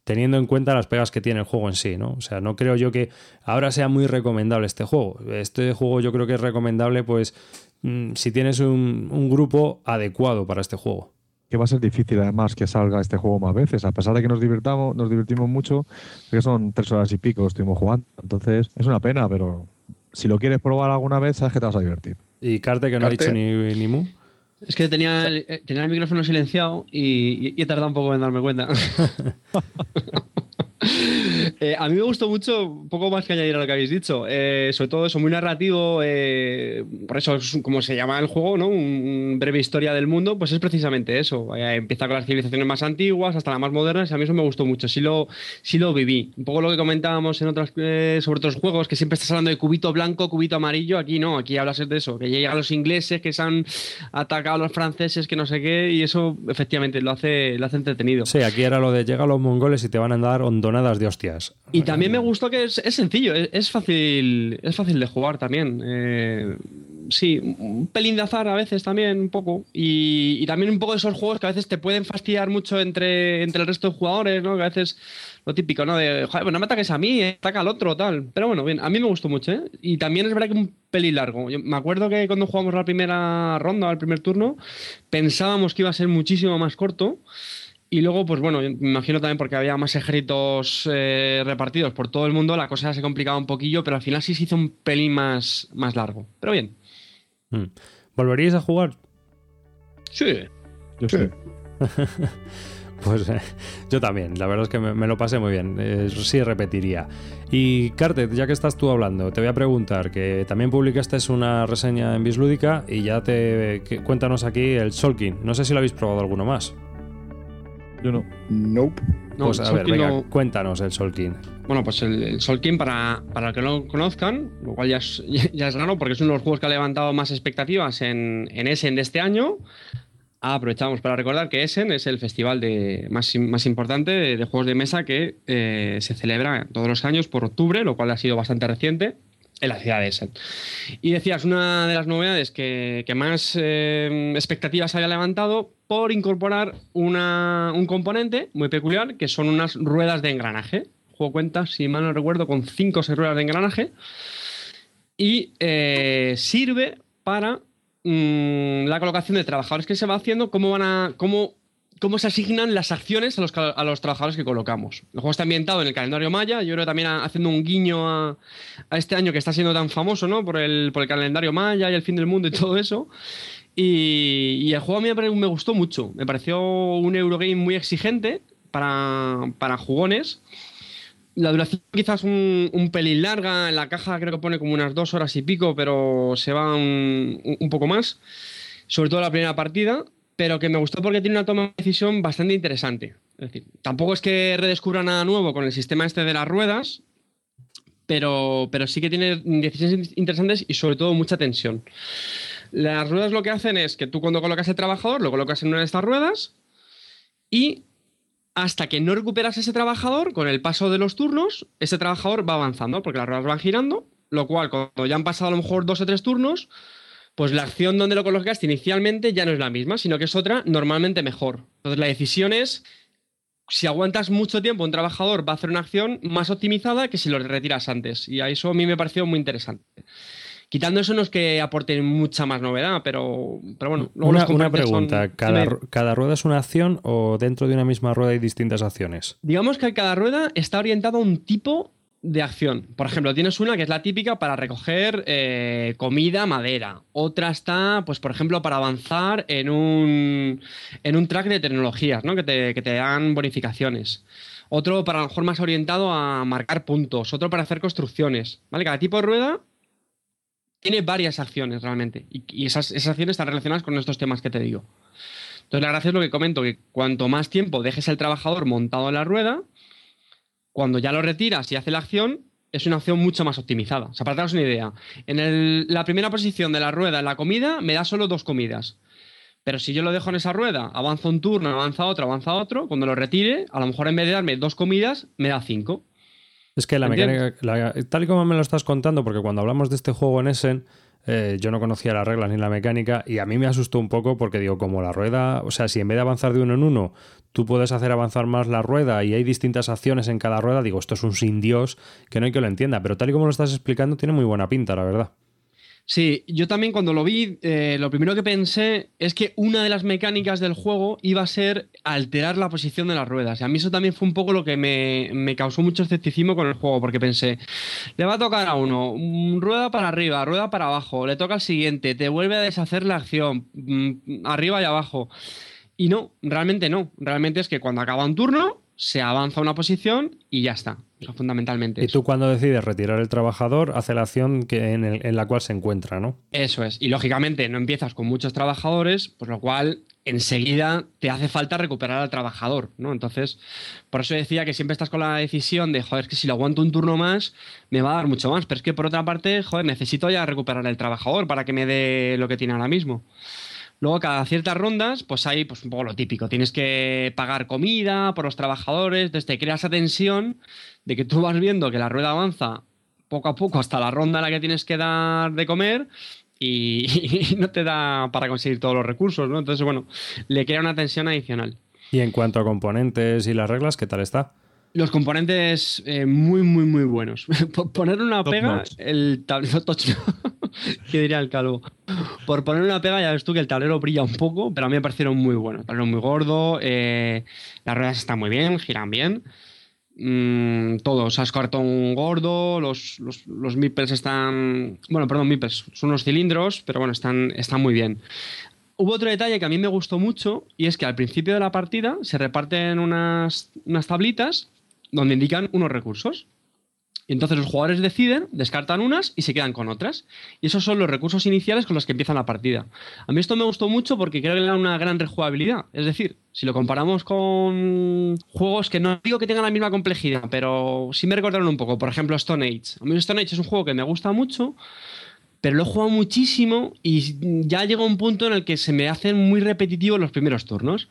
teniendo en cuenta las pegas que tiene el juego en sí, ¿no? O sea, no creo yo que ahora sea muy recomendable este juego. Este juego yo creo que es recomendable, pues, mm, si tienes un, grupo adecuado para este juego. Que va a ser difícil además que salga este juego más veces, a pesar de que nos divirtamos, nos divertimos mucho, que son tres horas y pico estuvimos jugando. Entonces, es una pena, pero si lo quieres probar alguna vez, sabes que te vas a divertir. Y Carte, que no ha dicho ni, ni mu. Es que tenía el, eh, tenía el micrófono silenciado y, y, he tardado un poco en darme cuenta. (laughs) (laughs) Eh, a mí me gustó mucho, poco más que añadir a lo que habéis dicho. Eh, sobre todo eso, muy narrativo. Eh, por eso es como se llama el juego, ¿no? Un breve historia del mundo, pues es precisamente eso. empieza con las civilizaciones más antiguas hasta las más modernas. Y a mí eso me gustó mucho. Sí lo, sí lo viví. Un poco lo que comentábamos en otras, sobre otros juegos, que siempre estás hablando de cubito blanco, cubito amarillo. Aquí no, aquí hablas de eso. Que llegan los ingleses, que se han atacado a los franceses, que no sé qué. Y eso efectivamente lo hace, lo hace entretenido. Sí, aquí era lo de llegan los mongoles y te van a dar hondonadas de hostias. Y también me gustó que es, sencillo, es, fácil, es fácil de jugar también. Eh, sí, un pelín de azar a veces también, un poco. Y, también un poco de esos juegos que a veces te pueden fastidiar mucho entre, entre el resto de jugadores, ¿no? Que a veces lo típico, ¿no? De, joder, pues no me ataques a mí, ataca al otro, tal. Pero bueno, bien, a mí me gustó mucho, ¿eh? Y también es verdad que un pelín largo. Yo me acuerdo que cuando jugamos la primera ronda, el primer turno, pensábamos que iba a ser muchísimo más corto. Y luego, pues bueno, me imagino también porque había más ejércitos eh, repartidos por todo el mundo, la cosa se complicaba un poquillo, pero al final sí se hizo un pelín más, más largo. Pero bien. Mm. ¿Volveríais a jugar? Sí. Yo sí. (laughs) pues eh, yo también, la verdad es que me, lo pasé muy bien, eh, sí repetiría. Y Cartet, ya que estás tú hablando, te voy a preguntar, que también publicaste una reseña en Bislúdica y ya te cuéntanos aquí el Solkin, no sé si lo habéis probado alguno más. Yo no. Nope. pues a ver, venga, cuéntanos el Solkin. Bueno, pues el, Solkin, para, para que no lo conozcan, lo cual ya es, (laughs) ya es raro porque es uno de los juegos que ha levantado más expectativas en, en Essen de este año. Aprovechamos para recordar que Essen es el festival de, más, más importante de, juegos de mesa que eh, se celebra todos los años por octubre, lo cual ha sido bastante reciente en la ciudad de Essen. Y decías, una de las novedades que, más eh, expectativas había levantado por incorporar un componente muy peculiar, que son unas ruedas de engranaje. Juego cuenta, si mal no recuerdo, con cinco o seis ruedas de engranaje. Y eh, sirve para mm, la colocación de trabajadores que se va haciendo, cómo van a. cómo, cómo se asignan las acciones a los, a los, trabajadores que colocamos. El juego está ambientado en el calendario maya, yo creo también haciendo un guiño a, este año que está siendo tan famoso, ¿no? Por el, por el calendario maya y el fin del mundo y todo eso. Y, el juego a mí me, gustó mucho. Me pareció un Eurogame muy exigente para, para jugones. La duración quizás un, un, pelín larga, en la caja creo que pone como unas dos horas y pico, pero se va un, un poco más, sobre todo la primera partida, pero que me gustó porque tiene una toma de decisión bastante interesante. Es decir, tampoco es que redescubra nada nuevo con el sistema este de las ruedas, pero, pero sí que tiene decisiones interesantes y sobre todo mucha tensión. Las ruedas lo que hacen es que tú cuando colocas el trabajador lo colocas en una de estas ruedas y hasta que no recuperas ese trabajador, con el paso de los turnos, ese trabajador va avanzando, porque las ruedas van girando, lo cual cuando ya han pasado a lo mejor dos o tres turnos, pues la acción donde lo colocaste inicialmente ya no es la misma, sino que es otra normalmente mejor. Entonces la decisión es, si aguantas mucho tiempo, un trabajador va a hacer una acción más optimizada que si lo retiras antes. Y a eso a mí me pareció muy interesante. Quitando eso no es que aporte mucha más novedad, pero, pero bueno. Una, una, pregunta, ¿Cada, ¿cada, rueda es una acción o dentro de una misma rueda hay distintas acciones? Digamos que cada rueda está orientada a un tipo de acción. Por ejemplo, tienes una que es la típica para recoger eh, comida, madera. Otra está, pues, por ejemplo, para avanzar en un, en un track de tecnologías, ¿no? Que te, que te dan bonificaciones otro para a lo mejor más orientado a marcar puntos, otro para hacer construcciones, ¿vale? Cada tipo de rueda tiene varias acciones realmente y, esas, acciones están relacionadas con estos temas que te digo. Entonces la gracia es lo que comento, que cuanto más tiempo dejes el trabajador montado en la rueda, cuando ya lo retiras y hace la acción, es una acción mucho más optimizada. O sea, para daros una idea, en la primera posición de la rueda en la comida me da solo dos comidas. Pero si yo lo dejo en esa rueda, avanza un turno, avanza otro, avanza otro, cuando lo retire, a lo mejor en vez de darme dos comidas, me da cinco. Es que la mecánica, tal y como me lo estás contando, porque cuando hablamos de este juego en Essen, eh, yo no conocía las reglas ni la mecánica y a mí me asustó un poco porque digo, como la rueda, o sea, si en vez de avanzar de uno en uno, tú puedes hacer avanzar más la rueda y hay distintas acciones en cada rueda, digo, esto es un sin Dios que no hay que lo entienda, pero tal y como lo estás explicando, tiene muy buena pinta, la verdad. Sí, yo también cuando lo vi, eh, lo primero que pensé es que una de las mecánicas del juego iba a ser alterar la posición de las ruedas. Y a mí eso también fue un poco lo que me, causó mucho escepticismo con el juego, porque pensé, le va a tocar a uno, mm, rueda para arriba, rueda para abajo, le toca al siguiente, te vuelve a deshacer la acción, mm, arriba y abajo. Y no, realmente no. Realmente es que cuando acaba un turno, se avanza una posición y ya está. fundamentalmente. Y tú cuando decides retirar el trabajador, hace la acción que en, la cual se encuentra, ¿no? Eso es. Y lógicamente no empiezas con muchos trabajadores, por lo cual enseguida te hace falta recuperar al trabajador, ¿no? Entonces, por eso decía que siempre estás con la decisión de, joder, es que si lo aguanto un turno más, me va a dar mucho más. Pero es que por otra parte, joder, necesito ya recuperar el trabajador para que me dé lo que tiene ahora mismo. Luego, cada ciertas rondas, pues hay pues, un poco lo típico. Tienes que pagar comida por los trabajadores, entonces te crea esa tensión de que tú vas viendo que la rueda avanza poco a poco hasta la ronda en la que tienes que dar de comer (laughs) y, no te da para conseguir todos los recursos, ¿no? Entonces, bueno, le crea una tensión adicional. Y en cuanto a componentes y las reglas, ¿qué tal está? Los componentes eh, muy, muy, muy buenos. (laughs) Poner una pega, el tablero (laughs) ¿Qué diría el calvo? Por poner una pega, ya ves tú que el tablero brilla un poco, pero a mí me parecieron muy buenos. El tablero muy gordo, eh, las ruedas están muy bien, giran bien. Mm, todo, o sea, es cartón gordo, los, los, los están. Bueno, perdón, mipers, son unos cilindros, pero bueno, están, están muy bien. Hubo otro detalle que a mí me gustó mucho y es que al principio de la partida se reparten unas, unas tablitas donde indican unos recursos. Y entonces los jugadores deciden, descartan unas y se quedan con otras. Y esos son los recursos iniciales con los que empiezan la partida. A mí esto me gustó mucho porque creo que le da una gran rejugabilidad. Es decir, si lo comparamos con juegos que no digo que tengan la misma complejidad, pero sí me recordaron un poco. Por ejemplo, Stone Age. A mí Stone Age es un juego que me gusta mucho, pero lo he jugado muchísimo y ya llega un punto en el que se me hacen muy repetitivos los primeros turnos.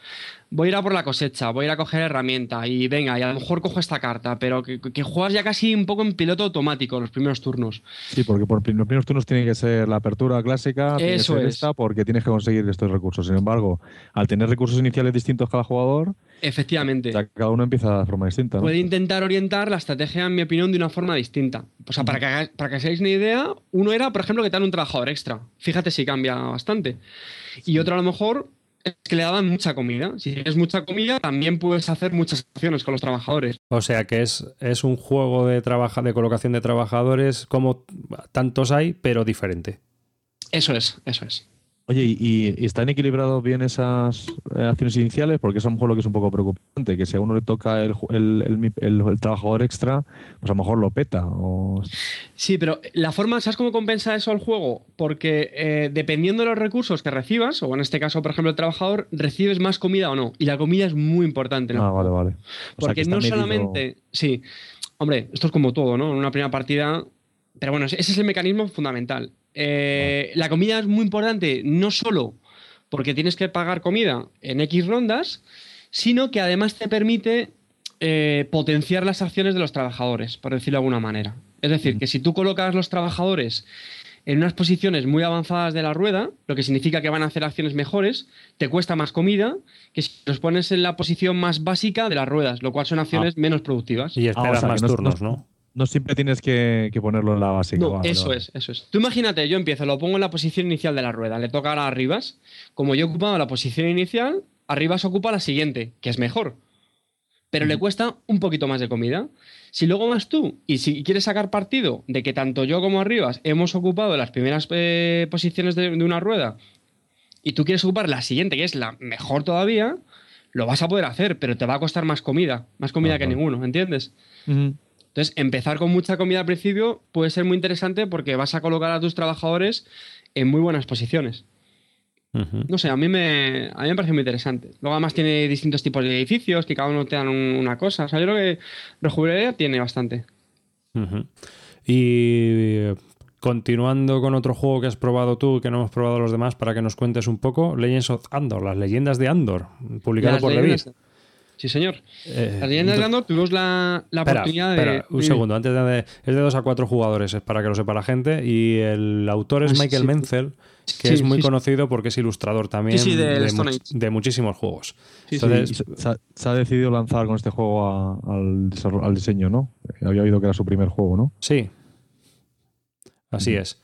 Voy a ir a por la cosecha, voy a ir a coger herramienta y venga, y a lo mejor cojo esta carta, pero que, juegas ya casi un poco en piloto automático los primeros turnos. Sí, porque por los primeros turnos tiene que ser la apertura clásica, Eso es. esta porque tienes que conseguir estos recursos. Sin embargo, al tener recursos iniciales distintos cada jugador, efectivamente, cada uno empieza de forma distinta. Puede intentar orientar la estrategia, en mi opinión, de una forma distinta. O sea, para que, para que seáis una idea, uno era, por ejemplo, que te dan un trabajador extra. Fíjate si cambia bastante. Y otro a lo mejor que le daban mucha comida. Si tienes mucha comida, también puedes hacer muchas acciones con los trabajadores. O sea que es, es un juego de, trabaja, de colocación de trabajadores como tantos hay, pero diferente. Eso es, eso es. Oye, ¿y, están equilibrados bien esas eh, acciones iniciales? Porque es a lo mejor lo que es un poco preocupante, que si a uno le toca el, el, trabajador extra, pues a lo mejor lo peta. Sí, pero la forma, ¿sabes cómo compensa eso al juego? Porque eh, dependiendo de los recursos que recibas, o en este caso, por ejemplo, el trabajador, recibes más comida o no. Y la comida es muy importante. ¿no? Ah, vale, vale. Porque no solamente... Sí, hombre, esto es como todo, ¿no? En una primera partida... Pero bueno, ese es el mecanismo fundamental. Eh, la comida es muy importante, no solo porque tienes que pagar comida en X rondas, sino que además te permite eh, potenciar las acciones de los trabajadores, por decirlo de alguna manera. Es decir, que si tú colocas los trabajadores en unas posiciones muy avanzadas de la rueda, lo que significa que van a hacer acciones mejores, te cuesta más comida que si los pones en la posición más básica de las ruedas, lo cual son acciones ah. menos productivas. Y esperas ah, más turnos, ¿no? No siempre tienes que, ponerlo en la básica. No, eso es, eso es. Tú imagínate, yo empiezo, lo pongo en la posición inicial de la rueda, le toca ahora a Arribas. Como yo he ocupado la posición inicial, Arribas ocupa la siguiente, que es mejor. Pero le cuesta un poquito más de comida. Si luego vas tú y si quieres sacar partido de que tanto yo como Arribas hemos ocupado las primeras eh, posiciones de, una rueda y tú quieres ocupar la siguiente, que es la mejor todavía, lo vas a poder hacer, pero te va a costar más comida, más comida que ninguno, ¿entiendes? Entonces, empezar con mucha comida al principio puede ser muy interesante porque vas a colocar a tus trabajadores en muy buenas posiciones. No sé, a mí, me, a mí me parece muy interesante. Luego además tiene distintos tipos de edificios que cada uno te dan una cosa. O sea, yo creo que rejugabilidad tiene bastante. Y continuando con otro juego que has probado tú que no hemos probado los demás para que nos cuentes un poco, Legends of Andor, las leyendas de Andor, publicado por Levis. Sí, señor. Eh, de Andor tuvimos la, oportunidad de. un segundo, antes de. Es de dos a cuatro jugadores, es para que lo sepa la gente. Y el autor es ah, Michael Menzel, que es muy conocido porque es ilustrador también de, muchísimos juegos. Entonces, se ha, decidido lanzar con este juego al, al, diseño, ¿no? Había oído que era su primer juego, ¿no? Sí. Así es.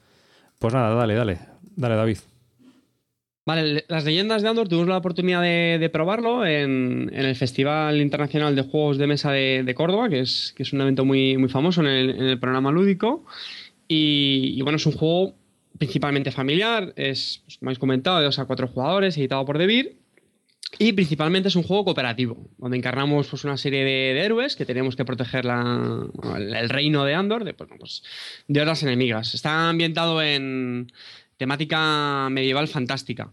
Pues nada, dale, dale. Dale, David. Vale, las leyendas de Andor tuvimos la oportunidad de, probarlo en, el Festival Internacional de Juegos de Mesa de, Córdoba, que es, un evento muy, famoso en el, programa lúdico. Y, bueno, es un juego principalmente familiar, es, pues, como habéis comentado, de dos a cuatro jugadores, editado por Devir. Y principalmente es un juego cooperativo, donde encarnamos pues, una serie de, héroes que tenemos que proteger el, reino de Andor de, pues, pues, de otras enemigas. Está ambientado en, temática medieval fantástica.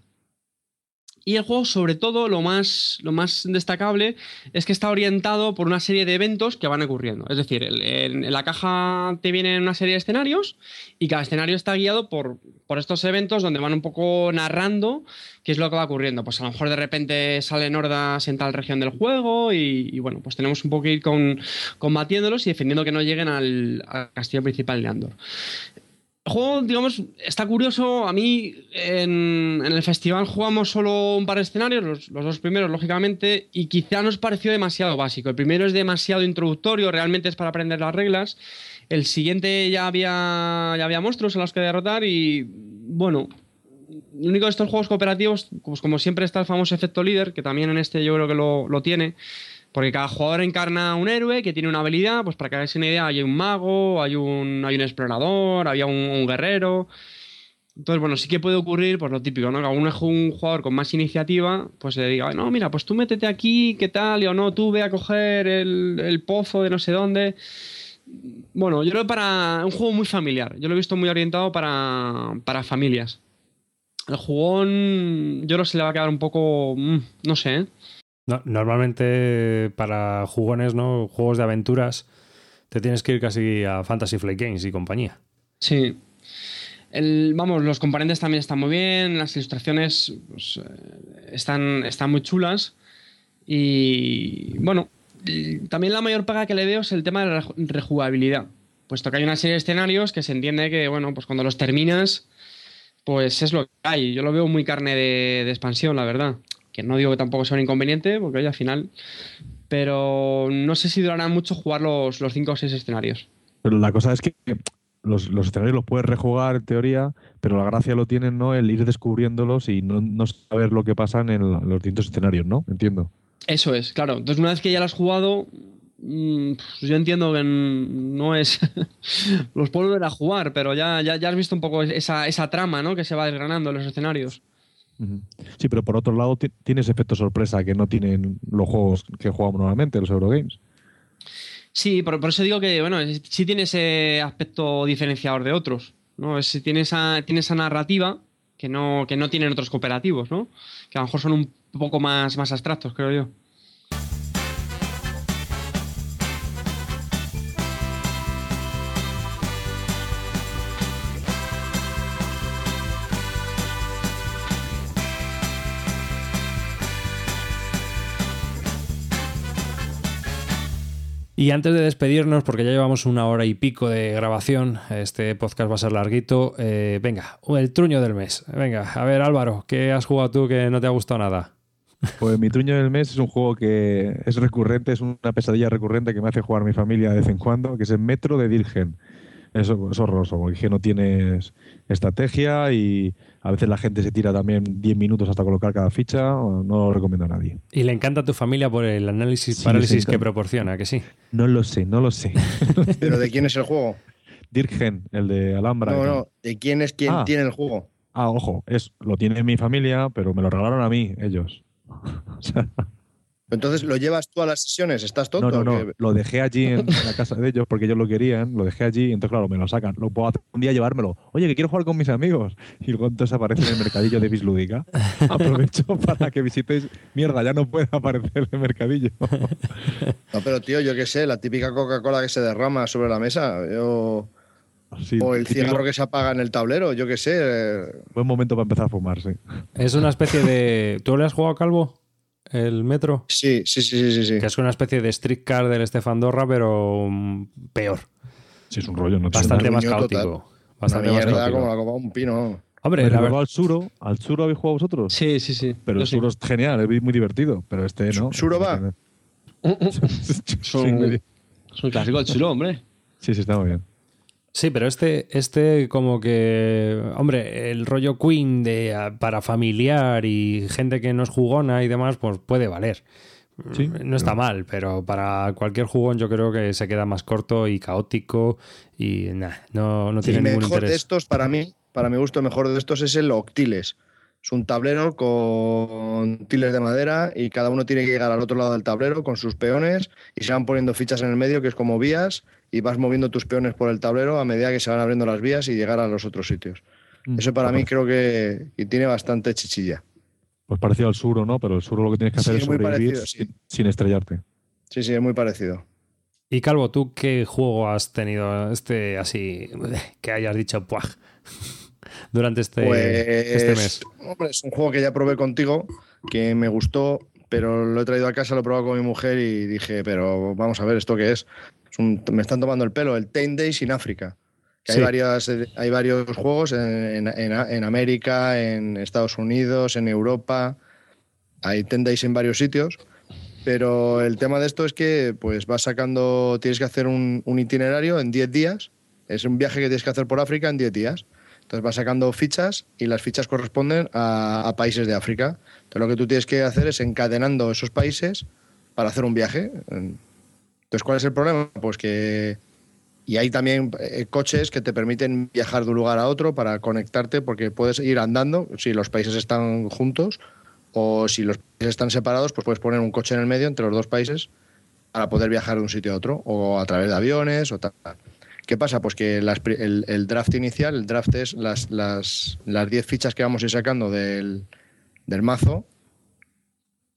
Y el juego, sobre todo, lo más, lo más destacable es que está orientado por una serie de eventos que van ocurriendo. Es decir, en, la caja te vienen una serie de escenarios y cada escenario está guiado por, por, estos eventos donde van un poco narrando qué es lo que va ocurriendo. Pues a lo mejor de repente salen hordas en tal región del juego y, bueno, pues tenemos un poco que ir con, combatiéndolos y defendiendo que no lleguen al, al castillo principal de Andor. El juego, digamos, está curioso. A mí en, el festival jugamos solo un par de escenarios, los, dos primeros, lógicamente, y quizá nos pareció demasiado básico. El primero es demasiado introductorio, realmente es para aprender las reglas. El siguiente ya había, ya había monstruos a los que derrotar y, bueno, lo único de estos juegos cooperativos, pues como siempre está el famoso efecto líder, que también en este yo creo que lo, lo tiene, porque cada jugador encarna un héroe que tiene una habilidad, pues para que hagáis una idea, hay un mago, hay un, hay un explorador, había un, guerrero. Entonces, bueno, sí que puede ocurrir, pues lo típico, ¿no? Que algún un jugador con más iniciativa, pues le diga, no, mira, pues tú métete aquí, ¿qué tal? Y o no, tú ve a coger el, pozo de no sé dónde. Bueno, yo creo que para un juego muy familiar. Yo lo he visto muy orientado para, para familias. El jugón, yo creo que se le va a quedar un poco, mm, no sé, ¿eh? Normalmente para jugones, ¿no? Juegos de aventuras, te tienes que ir casi a Fantasy Flight Games y compañía. Sí. vamos, los componentes también están muy bien, las ilustraciones pues, eh, están, están muy chulas. Y bueno, también la mayor paga que le veo es el tema de la rejugabilidad. Puesto que hay una serie de escenarios que se entiende que, bueno, pues cuando los terminas, pues es lo que hay. Yo lo veo muy carne de, expansión, la verdad. Que no digo que tampoco sea un inconveniente, porque al final. Pero no sé si durará mucho jugar los, cinco o seis escenarios. Pero la cosa es que los, escenarios los puedes rejugar en teoría, pero la gracia lo tienen, ¿no? El ir descubriéndolos y no, saber lo que pasa en, los distintos escenarios, ¿no? Entiendo. Eso es, claro. Entonces, una vez que ya lo has jugado, mm, pues yo entiendo que no es. (laughs) los puedo volver a jugar, pero ya, ya, has visto un poco esa, esa, trama ¿no? que se va desgranando en los escenarios. Sí, pero por otro lado tienes efecto sorpresa que no tienen los juegos que jugamos normalmente, los Eurogames. Sí, por, eso digo que, bueno, sí tiene ese aspecto diferenciador de otros. ¿no? Es, tiene, esa, tiene esa narrativa que no, que no tienen otros cooperativos, ¿no? Que a lo mejor son un poco más, más abstractos, creo yo. Y antes de despedirnos, porque ya llevamos una hora y pico de grabación, este podcast va a ser larguito, eh, venga, el truño del mes. Venga, a ver Álvaro, ¿qué has jugado tú que no te ha gustado nada? Pues mi truño del mes es un juego que es recurrente, es una pesadilla recurrente que me hace jugar mi familia de vez en cuando, que es el Metro de Dirgen. Es, es horroroso, porque no tienes estrategia y a veces la gente se tira también 10 minutos hasta colocar cada ficha. No lo recomiendo a nadie. Y le encanta a tu familia por el análisis parálisis que proporciona, que sí. No lo sé, no lo sé. (laughs) ¿Pero de quién es el juego? Dirgen, el de Alhambra. No, no, ¿de quién es quien ah. tiene el juego? Ah, ojo, es, lo tiene mi familia, pero me lo regalaron a mí, ellos. (laughs) o sea, entonces, ¿lo llevas tú a las sesiones? ¿Estás tonto? No, no, no. Lo dejé allí en la casa de ellos porque ellos lo querían. Lo dejé allí y entonces, claro, me lo sacan. Lo puedo hacer un día llevármelo. Oye, que quiero jugar con mis amigos. Y luego entonces aparece en el mercadillo de Bislúdica. (laughs) Aprovecho para que visitéis. Mierda, ya no puede aparecer en el mercadillo. (laughs) no, pero tío, yo qué sé, la típica Coca-Cola que se derrama sobre la mesa. Yo... o el cigarro que se apaga en el tablero, yo qué sé. Buen momento para empezar a fumar, sí. Es una especie de. ¿Tú le has jugado a Calvo? El metro. Sí, sí, sí, sí, sí. Que es una especie de street car del Estefandorra, pero mm, peor. Sí, es un rollo. No Bastante más caótico. Bastante más caótico. como la copa un pino. Hombre, la verdad, al Suro. ¿Al Suro habéis jugado vosotros? Sí, sí, sí. Pero el Suro es genial, es muy divertido. Pero este no. ¿Suro va? (laughs) (laughs) es un clásico el Suro, hombre. Sí, sí, está muy bien. Sí, pero este, este como que, hombre, el rollo Queen de para familiar y gente que no es jugona y demás, pues puede valer. Sí, no está mal, pero para cualquier jugón yo creo que se queda más corto y caótico y nada, no, no tiene ningún mejor de estos para mí, para mi gusto, el mejor de estos es el Octiles. Es un tablero con tiles de madera y cada uno tiene que llegar al otro lado del tablero con sus peones y se van poniendo fichas en el medio, que es como vías, y vas moviendo tus peones por el tablero a medida que se van abriendo las vías y llegar a los otros sitios. Mm. Eso para mí creo que tiene bastante chichilla. Pues parecido al suro, ¿no? Pero el suro lo que tienes que hacer es sobrevivir sin, estrellarte. Sí, sí, es muy parecido. Y Calvo, ¿tú qué juego has tenido este así que hayas dicho puaj (laughs) durante este, este mes? Hombre, es un juego que ya probé contigo, que me gustó, pero lo he traído a casa, lo he probado con mi mujer y dije, pero vamos a ver, ¿esto qué es? Me están tomando el pelo, el Ten Days in África. hay, varias, hay varios juegos en, en, América, en Estados Unidos, en Europa. Hay Ten Days en varios sitios. Pero el tema de esto es que pues vas sacando, tienes que hacer un, itinerario en 10 días. Es un viaje que tienes que hacer por África en 10 días. Entonces vas sacando fichas y las fichas corresponden a, a, países de África. Entonces lo que tú tienes que hacer es encadenando esos países para hacer un viaje. Entonces, ¿cuál es el problema? Pues que... Y hay también eh, coches que te permiten viajar de un lugar a otro para conectarte, porque puedes ir andando si los países están juntos o si los países están separados, pues puedes poner un coche en el medio entre los dos países para poder viajar de un sitio a otro, o a través de aviones o tal. ¿Qué pasa? Pues que el, draft inicial, el draft es las 10 las, las fichas que vamos a ir sacando del, del mazo,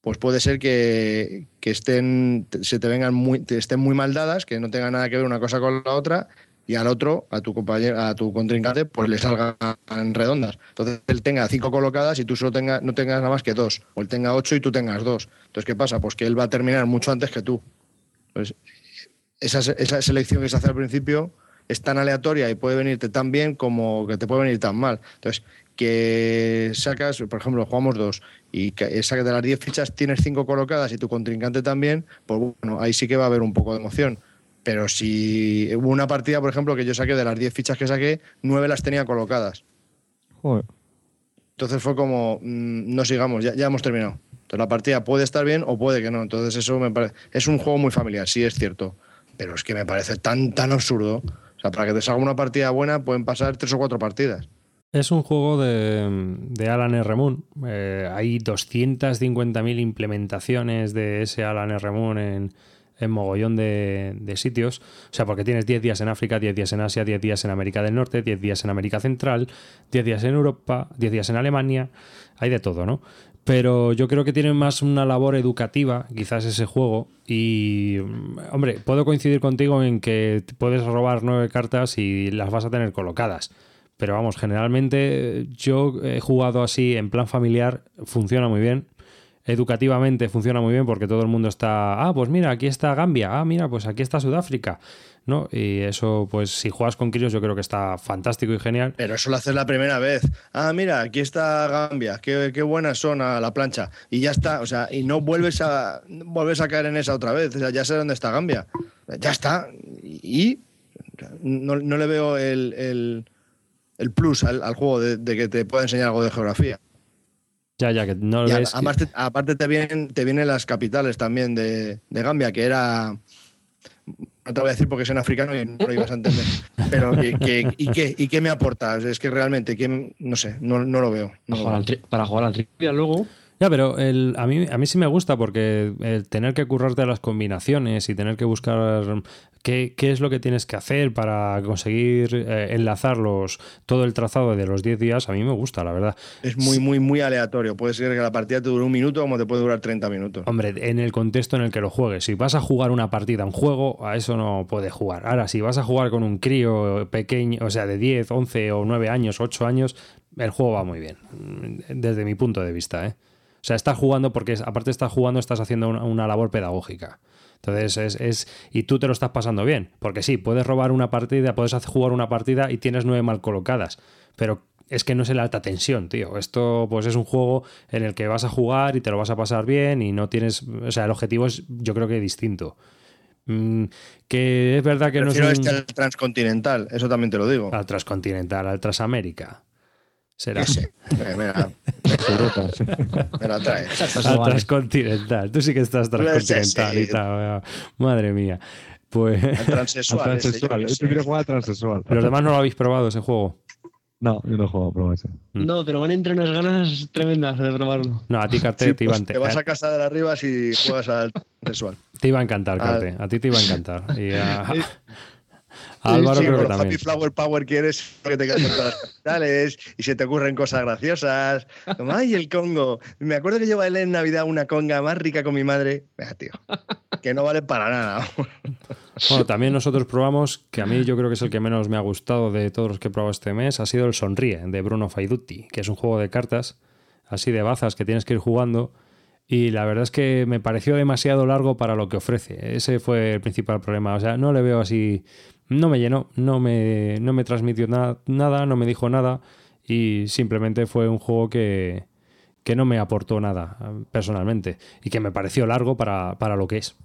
pues puede ser que, estén, se te vengan muy, estén muy mal dadas, que no tengan nada que ver una cosa con la otra, y al otro, a tu compañero, a tu contrincante, pues le salgan redondas. Entonces él tenga cinco colocadas y tú solo tenga, no tengas nada más que dos. O él tenga ocho y tú tengas dos. Entonces, ¿qué pasa? Pues que él va a terminar mucho antes que tú. Esa, esa selección que se hace al principio es tan aleatoria y puede venirte tan bien como que te puede venir tan mal. Entonces, que sacas, por ejemplo, jugamos dos y sacas de las diez fichas, tienes cinco colocadas y tu contrincante también, pues bueno, ahí sí que va a haber un poco de emoción. Pero si hubo una partida, por ejemplo, que yo saqué de las 10 fichas que saqué, 9 las tenía colocadas. Joder. Entonces fue como, mm, no sigamos, ya, hemos terminado. Entonces la partida puede estar bien o puede que no. Entonces eso me parece... Es un juego muy familiar, sí es cierto. Pero es que me parece tan, tan absurdo. Sea, para que te salga una partida buena pueden pasar tres o cuatro partidas. Es un juego de, de Alan R. Moon. Eh, hay 250.000 implementaciones de ese Alan R. Moon en, en mogollón de, sitios. O sea, porque tienes 10 días en África, 10 días en Asia, 10 días en América del Norte, 10 días en América Central, 10 días en Europa, 10 días en Alemania. Hay de todo, ¿no? Pero yo creo que tiene más una labor educativa, quizás ese juego. Y, hombre, puedo coincidir contigo en que puedes robar nueve cartas y las vas a tener colocadas. Pero vamos, generalmente yo he jugado así en plan familiar, funciona muy bien educativamente funciona muy bien porque todo el mundo está, ah, pues mira, aquí está Gambia, ah, mira, pues aquí está Sudáfrica, ¿no? Y eso, pues si juegas con críos yo creo que está fantástico y genial. Pero eso lo haces la primera vez. Ah, mira, aquí está Gambia, qué, qué buenas son a la plancha. Y ya está, o sea, y no vuelves a, vuelves a caer en esa otra vez, o sea, ya sé dónde está Gambia. Ya está. Y no, le veo el, plus al, juego de, de que te pueda enseñar algo de geografía. Ya, ya, que no lo ves. Aparte te vienen, te vienen las capitales también de, Gambia, que era. No te voy a decir porque soy africano y no lo ibas a entender. Pero, ¿y qué? ¿Y qué me aporta? Es que realmente, no sé, no, lo veo. para, jugar al, trivia luego. Ya, pero el, a, mí, a mí sí me gusta porque el tener que currarte las combinaciones y tener que buscar qué, es lo que tienes que hacer para conseguir eh, enlazarlos, todo el trazado de los 10 días, a mí me gusta, la verdad. Es muy, muy, muy aleatorio. Puede ser que la partida te dure un minuto como te puede durar 30 minutos. Hombre, en el contexto en el que lo juegues. Si vas a jugar una partida, un juego, a eso no puedes jugar. Ahora, si vas a jugar con un crío pequeño, o sea, de 10, 11 o 9 años, 8 años, el juego va muy bien, desde mi punto de vista, ¿eh? O sea, estás jugando porque aparte de estar jugando, estás haciendo una, labor pedagógica. Entonces es, Y tú te lo estás pasando bien. Porque sí, puedes robar una partida, puedes jugar una partida y tienes nueve mal colocadas. Pero es que no es el alta tensión, tío. Esto pues es un juego en el que vas a jugar y te lo vas a pasar bien y no tienes... O sea, el objetivo es yo creo que distinto. Mm, que es verdad que no es un... este al transcontinental, eso también te lo digo. Al transcontinental, al Transamérica. Será. Me, me, (laughs) (laughs) traes. Al transcontinental. Tú sí que estás transcontinental y tal. Madre mía. Pues. Al transexual. (laughs) transexual. Yo quiero jugar al transexual. Los demás no lo habéis probado ese juego. No, yo no he jugado a probar ese. Mm. No, pero van a entrar unas ganas tremendas de probarlo. No, a ti, Carte, te iba a pues Te vas a casa de las Rivas y juegas al transexual. Te iba a encantar, Carte. A ti te iba a encantar. Y a, (laughs) Álvaro creo que también. Happy Flower Power quieres que te quedas todas las capitales y se te ocurren cosas graciosas. Como, ay, el Congo. Me acuerdo que yo bailé en Navidad una conga más rica con mi madre. Venga, tío. Que no vale para nada. Bueno, también nosotros probamos, que a mí yo creo que es el que menos me ha gustado de todos los que he probado este mes, ha sido el Sonríe de Bruno Faiduti, que es un juego de cartas, así de bazas, que tienes que ir jugando. Y la verdad es que me pareció demasiado largo para lo que ofrece. Ese fue el principal problema. O sea, no le veo así no me llenó, no me, no me transmitió nada, no me dijo nada y simplemente fue un juego que, que no me aportó nada personalmente y que me pareció largo para, lo que es.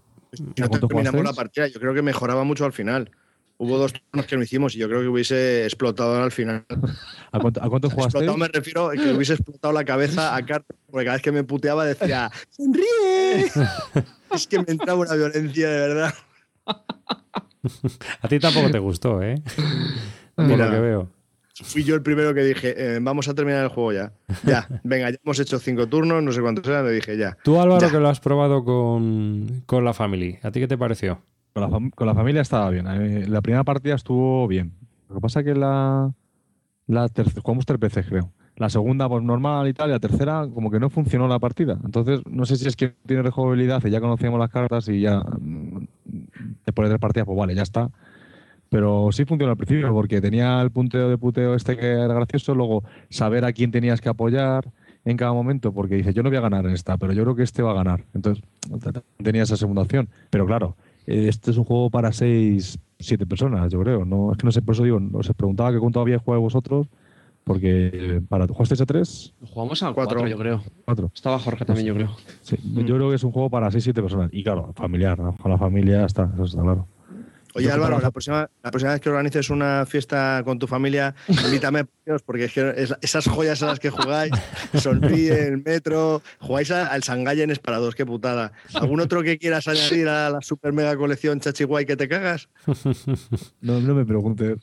No terminamos la partida, yo creo que mejoraba mucho al final. Hubo dos turnos que no hicimos y yo creo que hubiese explotado al final. (laughs) ¿A cuánto, a cuánto jugaste? Explotado me refiero a que hubiese explotado la cabeza a Carter, porque cada vez que me puteaba decía ¡Sonríe! (laughs) es que me entraba una violencia de verdad. (laughs) (laughs) A ti tampoco te gustó, ¿eh? (laughs) Por lo que veo. Fui yo el primero que dije, eh, vamos a terminar el juego ya. Ya, (laughs) venga, ya hemos hecho cinco turnos, no sé cuántos eran, le dije ya. Tú, Álvaro, que lo has probado con, la familia, ¿a ti qué te pareció? Con la, familia estaba bien. La primera partida estuvo bien. Lo que pasa es que la, la tercera, jugamos tres veces, creo. La segunda, pues normal y tal, y la tercera, como que no funcionó la partida. Entonces, no sé si es que tiene rejugabilidad y ya conocíamos las cartas y ya después de tres partidas, pues vale, ya está. Pero sí funciona al principio, porque tenía el punteo de puteo este que era gracioso, luego saber a quién tenías que apoyar en cada momento, porque dices, yo no voy a ganar en esta, pero yo creo que este va a ganar. Entonces, tenía esa segunda opción. Pero claro, este es un juego para seis, siete personas, yo creo. No, es que no sé, por eso digo, os preguntaba que cuánto había jugado vosotros, porque para ¿jugasteis a tres? Jugamos a cuatro, yo creo. Cuatro. Estaba Jorge también, yo creo. Sí, yo creo que es un juego para seis, siete personas. Y claro, familiar, con la familia está, eso está claro. Oye Álvaro, la próxima, la próxima vez que organices una fiesta con tu familia, invítame, porque es que esas joyas a las que jugáis, (laughs) Solpi, el Metro, jugáis al Sangallen para dos, qué putada. ¿Algún otro que quieras añadir a la super mega colección Chachiguay que te cagas? No, no me preguntes.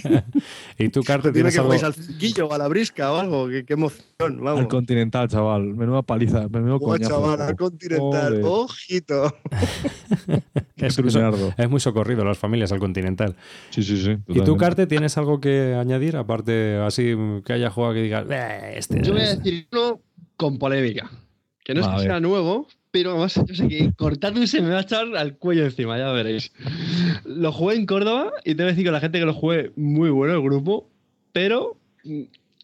(laughs) ¿Y tú, Carte, tienes que algo? al cinquillo o a la brisca o algo, qué, emoción, vamos. Al Continental, chaval, menuda paliza, menudo coñazo. chaval, al Continental, ojito. (laughs) es, es muy socorrido corrido las familias al Continental. Sí, sí, sí. ¿Y tú, Carte, tienes algo que añadir? Aparte, así que haya jugado que digas, este. Yo voy a decir uno con polémica. Que no es que sea nuevo, pero además yo sé que se me va a echar al cuello encima, ya veréis. Lo jugué en Córdoba y te voy a decir que la gente que lo jugué, muy bueno el grupo, pero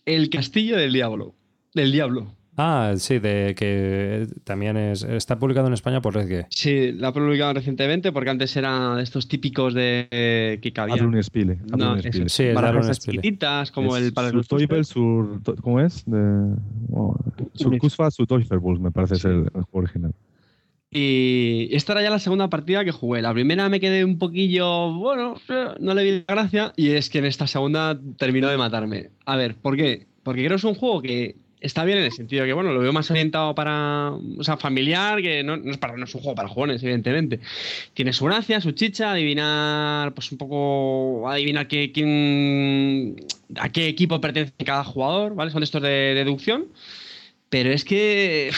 el castillo del diablo. Del diablo. Ah, sí, de que también es, está publicado en España por Red Sí, la ha publicado recientemente porque antes era de estos típicos de eh, que cabía. Adrun Spile. No, sí, barajas chiquititas como el para el Teufel, sur, ¿Cómo es? De, oh, Surkusfa su me parece ser el, juego original. Y esta era ya la segunda partida que jugué. La primera me quedé un poquillo, bueno, no le vi la gracia. Y es que en esta segunda terminó de matarme. A ver, ¿por qué? Porque creo que es un juego que está bien en el sentido que, bueno, lo veo más orientado para, o sea, familiar, que no, es, para, no es un juego para jóvenes, evidentemente. Tiene su gracia, su chicha, adivinar, pues un poco, adivinar qué, quién, a qué equipo pertenece cada jugador, ¿vale? Son estos de deducción. Pero es que,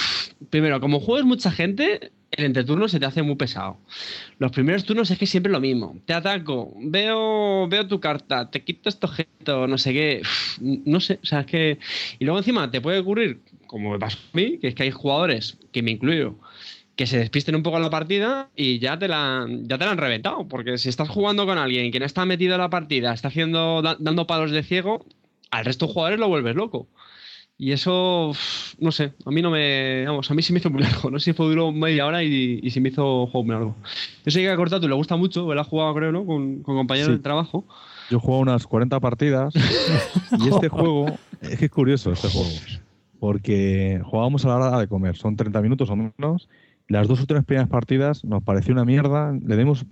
primero, como juegas mucha gente, el entreturno se te hace muy pesado. Los primeros turnos es que siempre lo mismo. Te ataco, veo, veo tu carta, te quito este objeto, no sé qué. No sé, o sea, es que. Y luego encima te puede ocurrir, como me pasó a mí, que es que hay jugadores, que me incluyo, que se despisten un poco en la partida y ya te la, ya te la han reventado. Porque si estás jugando con alguien que no está metido en la partida, está haciendo, dando palos de ciego, al resto de jugadores lo vuelves loco. Y eso, no sé, a mí no me. Vamos, a mí sí me hizo muy largo. No sé si fue duro media hora y, y sí me hizo juego muy largo. Yo sé que a Cortatu le gusta mucho, él ha jugado, creo, ¿no? Con, con compañeros de trabajo. Yo he jugado unas 40 partidas y (laughs) este juego, es que es curioso este juego, porque jugábamos a la hora de comer, son 30 minutos o menos. Las dos o tres primeras partidas nos pareció una mierda, le demos,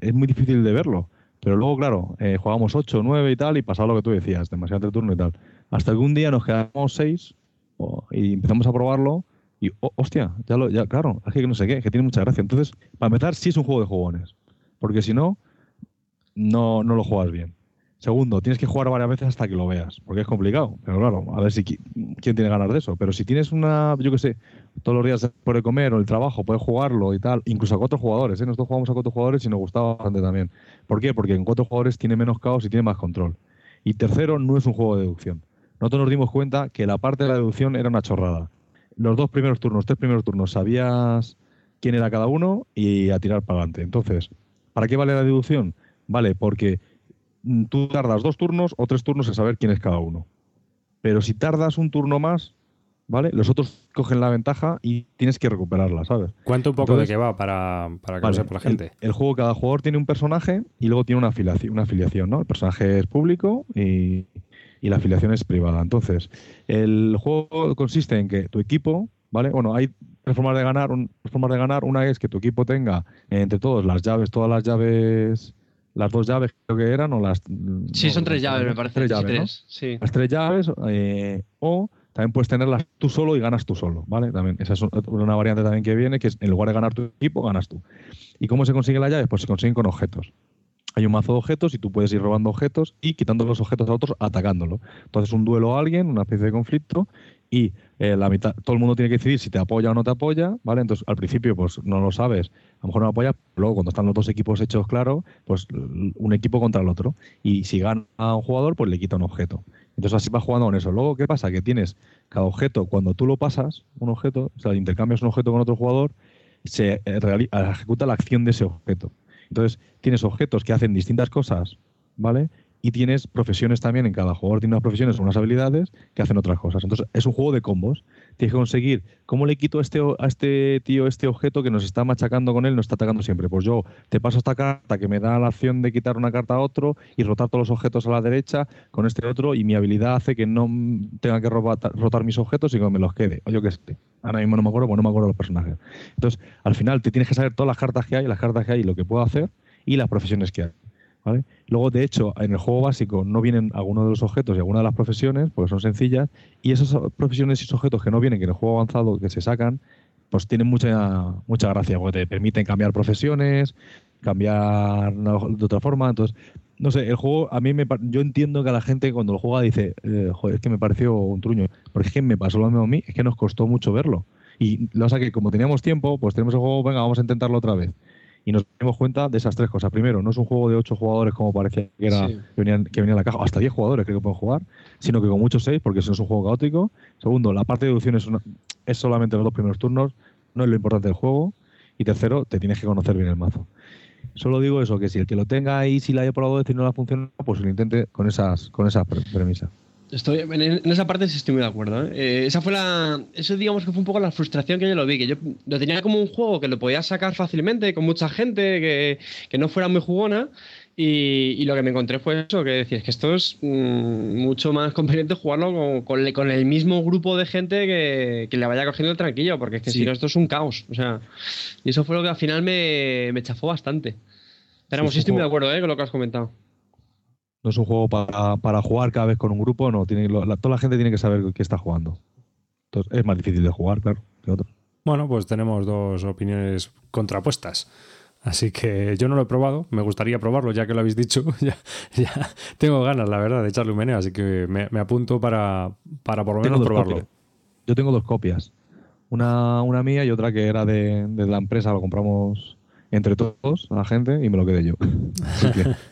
es muy difícil de verlo, pero luego, claro, eh, jugábamos 8, 9 y tal, y pasaba lo que tú decías, demasiado entre turno y tal. Hasta que un día nos quedamos seis y empezamos a probarlo y, hostia, ya lo, ya, claro, es que no sé qué, que tiene mucha gracia. Entonces, para empezar, sí es un juego de jugones, porque si no, no, no lo juegas bien. Segundo, tienes que jugar varias veces hasta que lo veas, porque es complicado. Pero claro, a ver si quién tiene ganas de eso. Pero si tienes una, yo qué sé, todos los días después de comer o el trabajo, puedes jugarlo y tal, incluso a cuatro jugadores. ¿eh? Nosotros jugamos a cuatro jugadores y nos gustaba bastante también. ¿Por qué? Porque en cuatro jugadores tiene menos caos y tiene más control. Y tercero, no es un juego de deducción nosotros nos dimos cuenta que la parte de la deducción era una chorrada. Los dos primeros turnos, tres primeros turnos, sabías quién era cada uno y a tirar para adelante. Entonces, ¿para qué vale la deducción? Vale, porque tú tardas dos turnos o tres turnos en saber quién es cada uno. Pero si tardas un turno más, ¿vale? Los otros cogen la ventaja y tienes que recuperarla, ¿sabes? Cuenta un poco de qué va para, para que lo sepa la gente. El, juego, cada jugador tiene un personaje y luego tiene una afiliación, una afiliación, ¿no? El personaje es público y, y la afiliación es privada. Entonces, el juego consiste en que tu equipo, ¿vale? Bueno, hay tres formas de ganar. Un, formas de ganar. Una es que tu equipo tenga entre todos las llaves, todas las llaves, las dos llaves creo que eran, o las. Sí, son tres llaves, me parece. Tres llaves, sí, Las tres llaves, eh, o también puedes tenerlas tú solo y ganas tú solo, ¿vale? También, esa es una variante también que viene, que es en lugar de ganar tu equipo, ganas tú. ¿Y cómo se consigue las llaves? Pues se consiguen con objetos hay un mazo de objetos y tú puedes ir robando objetos y quitando los objetos a otros, atacándolo. Entonces, un duelo a alguien, una especie de conflicto, y eh, la mitad, todo el mundo tiene que decidir si te apoya o no te apoya, ¿vale? Entonces, al principio, pues no lo sabes, a lo mejor no apoya, luego cuando están los dos equipos hechos claro, pues un equipo contra el otro. Y si gana un jugador, pues le quita un objeto. Entonces así vas jugando con eso. Luego, ¿qué pasa? Que tienes cada objeto, cuando tú lo pasas, un objeto, o sea, intercambias un objeto con otro jugador, se eh, ejecuta la acción de ese objeto. Entonces, tienes objetos que hacen distintas cosas, ¿vale? y tienes profesiones también en cada jugador tiene unas profesiones unas habilidades que hacen otras cosas entonces es un juego de combos tienes que conseguir. Cómo le quito a este a este tío este objeto que nos está machacando con él nos está atacando siempre pues yo te paso esta carta que me da la acción de quitar una carta a otro y rotar todos los objetos a la derecha con este otro y mi habilidad hace que no tenga que rotar, mis objetos y que me los quede. O yo que sé. Ahora mismo no me acuerdo pues no me acuerdo los personajes. Entonces al final te tienes que saber todas las cartas que hay las cartas que hay lo que puedo hacer y las profesiones que hay Luego, de hecho, en el juego básico no vienen algunos de los objetos y algunas de las profesiones, porque son sencillas, y esas profesiones y objetos que no vienen, que en el juego avanzado que se sacan, pues tienen mucha, mucha gracia, porque te permiten cambiar profesiones, cambiar de otra forma. Entonces, no sé, el juego, a mí me, yo entiendo que a la gente cuando lo juega dice, eh, joder, es que me pareció un truño, porque es que me pasó lo mismo a mí, es que nos costó mucho verlo. Y lo que como teníamos tiempo, pues tenemos el juego, venga, vamos a intentarlo otra vez y nos dimos cuenta de esas tres cosas. Primero, no es un juego de ocho jugadores como parecía que, era, que, venía, que venía en la caja, hasta diez jugadores creo que pueden jugar, sino que con muchos seis, porque eso es un juego caótico. Segundo, la parte de deducción es, es solamente los dos primeros turnos, no es lo importante del juego. Y tercero, te tienes que conocer bien el mazo. Solo digo eso, que si el que lo tenga ahí, si la haya probado decir no la funciona, pues lo intente con esas, con esas premisas. Estoy, en, esa parte sí estoy muy de acuerdo. ¿eh? Eh, esa fue la. Eso, digamos que fue un poco la frustración que yo lo vi. Que yo lo tenía como un juego que lo podía sacar fácilmente con mucha gente, que, que no fuera muy jugona. Y, y, lo que me encontré fue eso: que decir, que esto es mm, mucho más conveniente jugarlo con, con, con, el mismo grupo de gente que, que, le vaya cogiendo el tranquillo, porque es que si no, esto es un caos. O sea, y eso fue lo que al final me, me chafó bastante. Pero sí, sí estoy muy de acuerdo ¿eh? con lo que has comentado no es un juego para, jugar cada vez con un grupo, no. Tiene, toda la gente tiene que saber qué está jugando. Entonces es más difícil de jugar, claro, que otro. Bueno, pues tenemos dos opiniones contrapuestas. Así que yo no lo he probado, me gustaría probarlo ya que lo habéis dicho. (laughs) ya, tengo ganas, la verdad, de echarle un meneo, así que me, apunto para, para por lo menos probarlo. Yo tengo dos copias. Una, una mía y otra que era de, de la empresa, lo compramos entre todos, la gente, y me lo quedé yo. (laughs)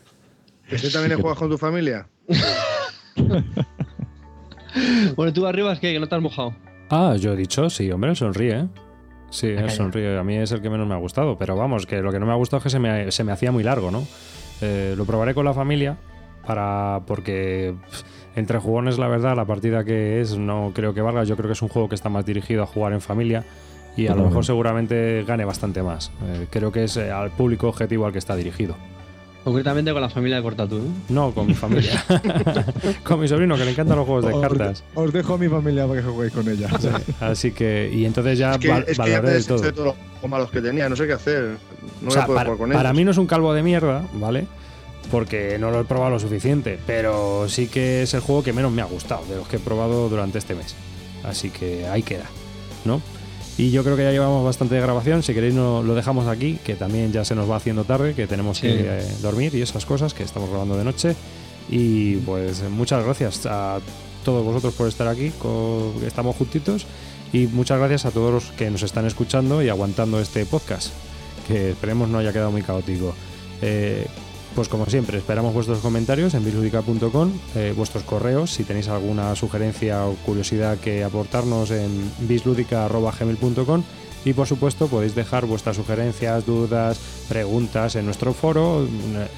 ¿Este también juegas con tu familia? (laughs) bueno, tú arriba es que no te has mojado. Ah, yo he dicho, sí, hombre, sonríe. ¿eh? Sí, él sonríe. A mí es el que menos me ha gustado. Pero vamos, que lo que no me ha gustado es que se me, se me hacía muy largo, ¿no? Eh, lo probaré con la familia para porque entre jugones, la verdad, la partida que es no creo que valga. Yo creo que es un juego que está más dirigido a jugar en familia y a lo mejor seguramente gane bastante más. Eh, creo que es al público objetivo al que está dirigido. Concretamente con la familia de Cortatu, ¿no? No, con mi familia. (laughs) con mi sobrino, que le encantan los juegos de cartas. Os dejo a mi familia para que juguéis con ella. Así que, y entonces ya es que, es que de todo. De todos los malos que tenía, no sé qué hacer. No o sea, para, con para mí no es un calvo de mierda, ¿vale? Porque no lo he probado lo suficiente, pero sí que es el juego que menos me ha gustado de los que he probado durante este mes. Así que ahí queda, ¿no? Y yo creo que ya llevamos bastante de grabación. Si queréis, no, lo dejamos aquí, que también ya se nos va haciendo tarde, que tenemos que eh, dormir y esas cosas, que estamos grabando de noche. Y pues muchas gracias a todos vosotros por estar aquí, estamos juntitos. Y muchas gracias a todos los que nos están escuchando y aguantando este podcast, que esperemos no haya quedado muy caótico. Eh, pues como siempre, esperamos vuestros comentarios en bisludica.com, eh, vuestros correos, si tenéis alguna sugerencia o curiosidad que aportarnos en bisludica.gmail.com y por supuesto podéis dejar vuestras sugerencias, dudas, preguntas en nuestro foro.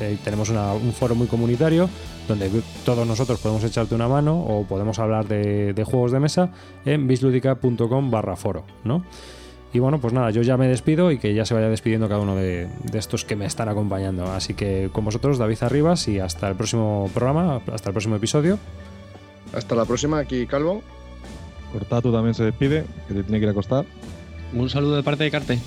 Eh, tenemos un foro muy comunitario donde todos nosotros podemos echarte una mano o podemos hablar de, juegos de mesa en bisludica.com barra foro, ¿no? Y bueno, pues nada, yo ya me despido y que ya se vaya despidiendo cada uno de, estos que me están acompañando. Así que con vosotros, David Arribas, y hasta el próximo programa, hasta el próximo episodio. Hasta la próxima, aquí Calvo. Cortato también se despide, que te tiene que ir a acostar. Un saludo de parte de Carte.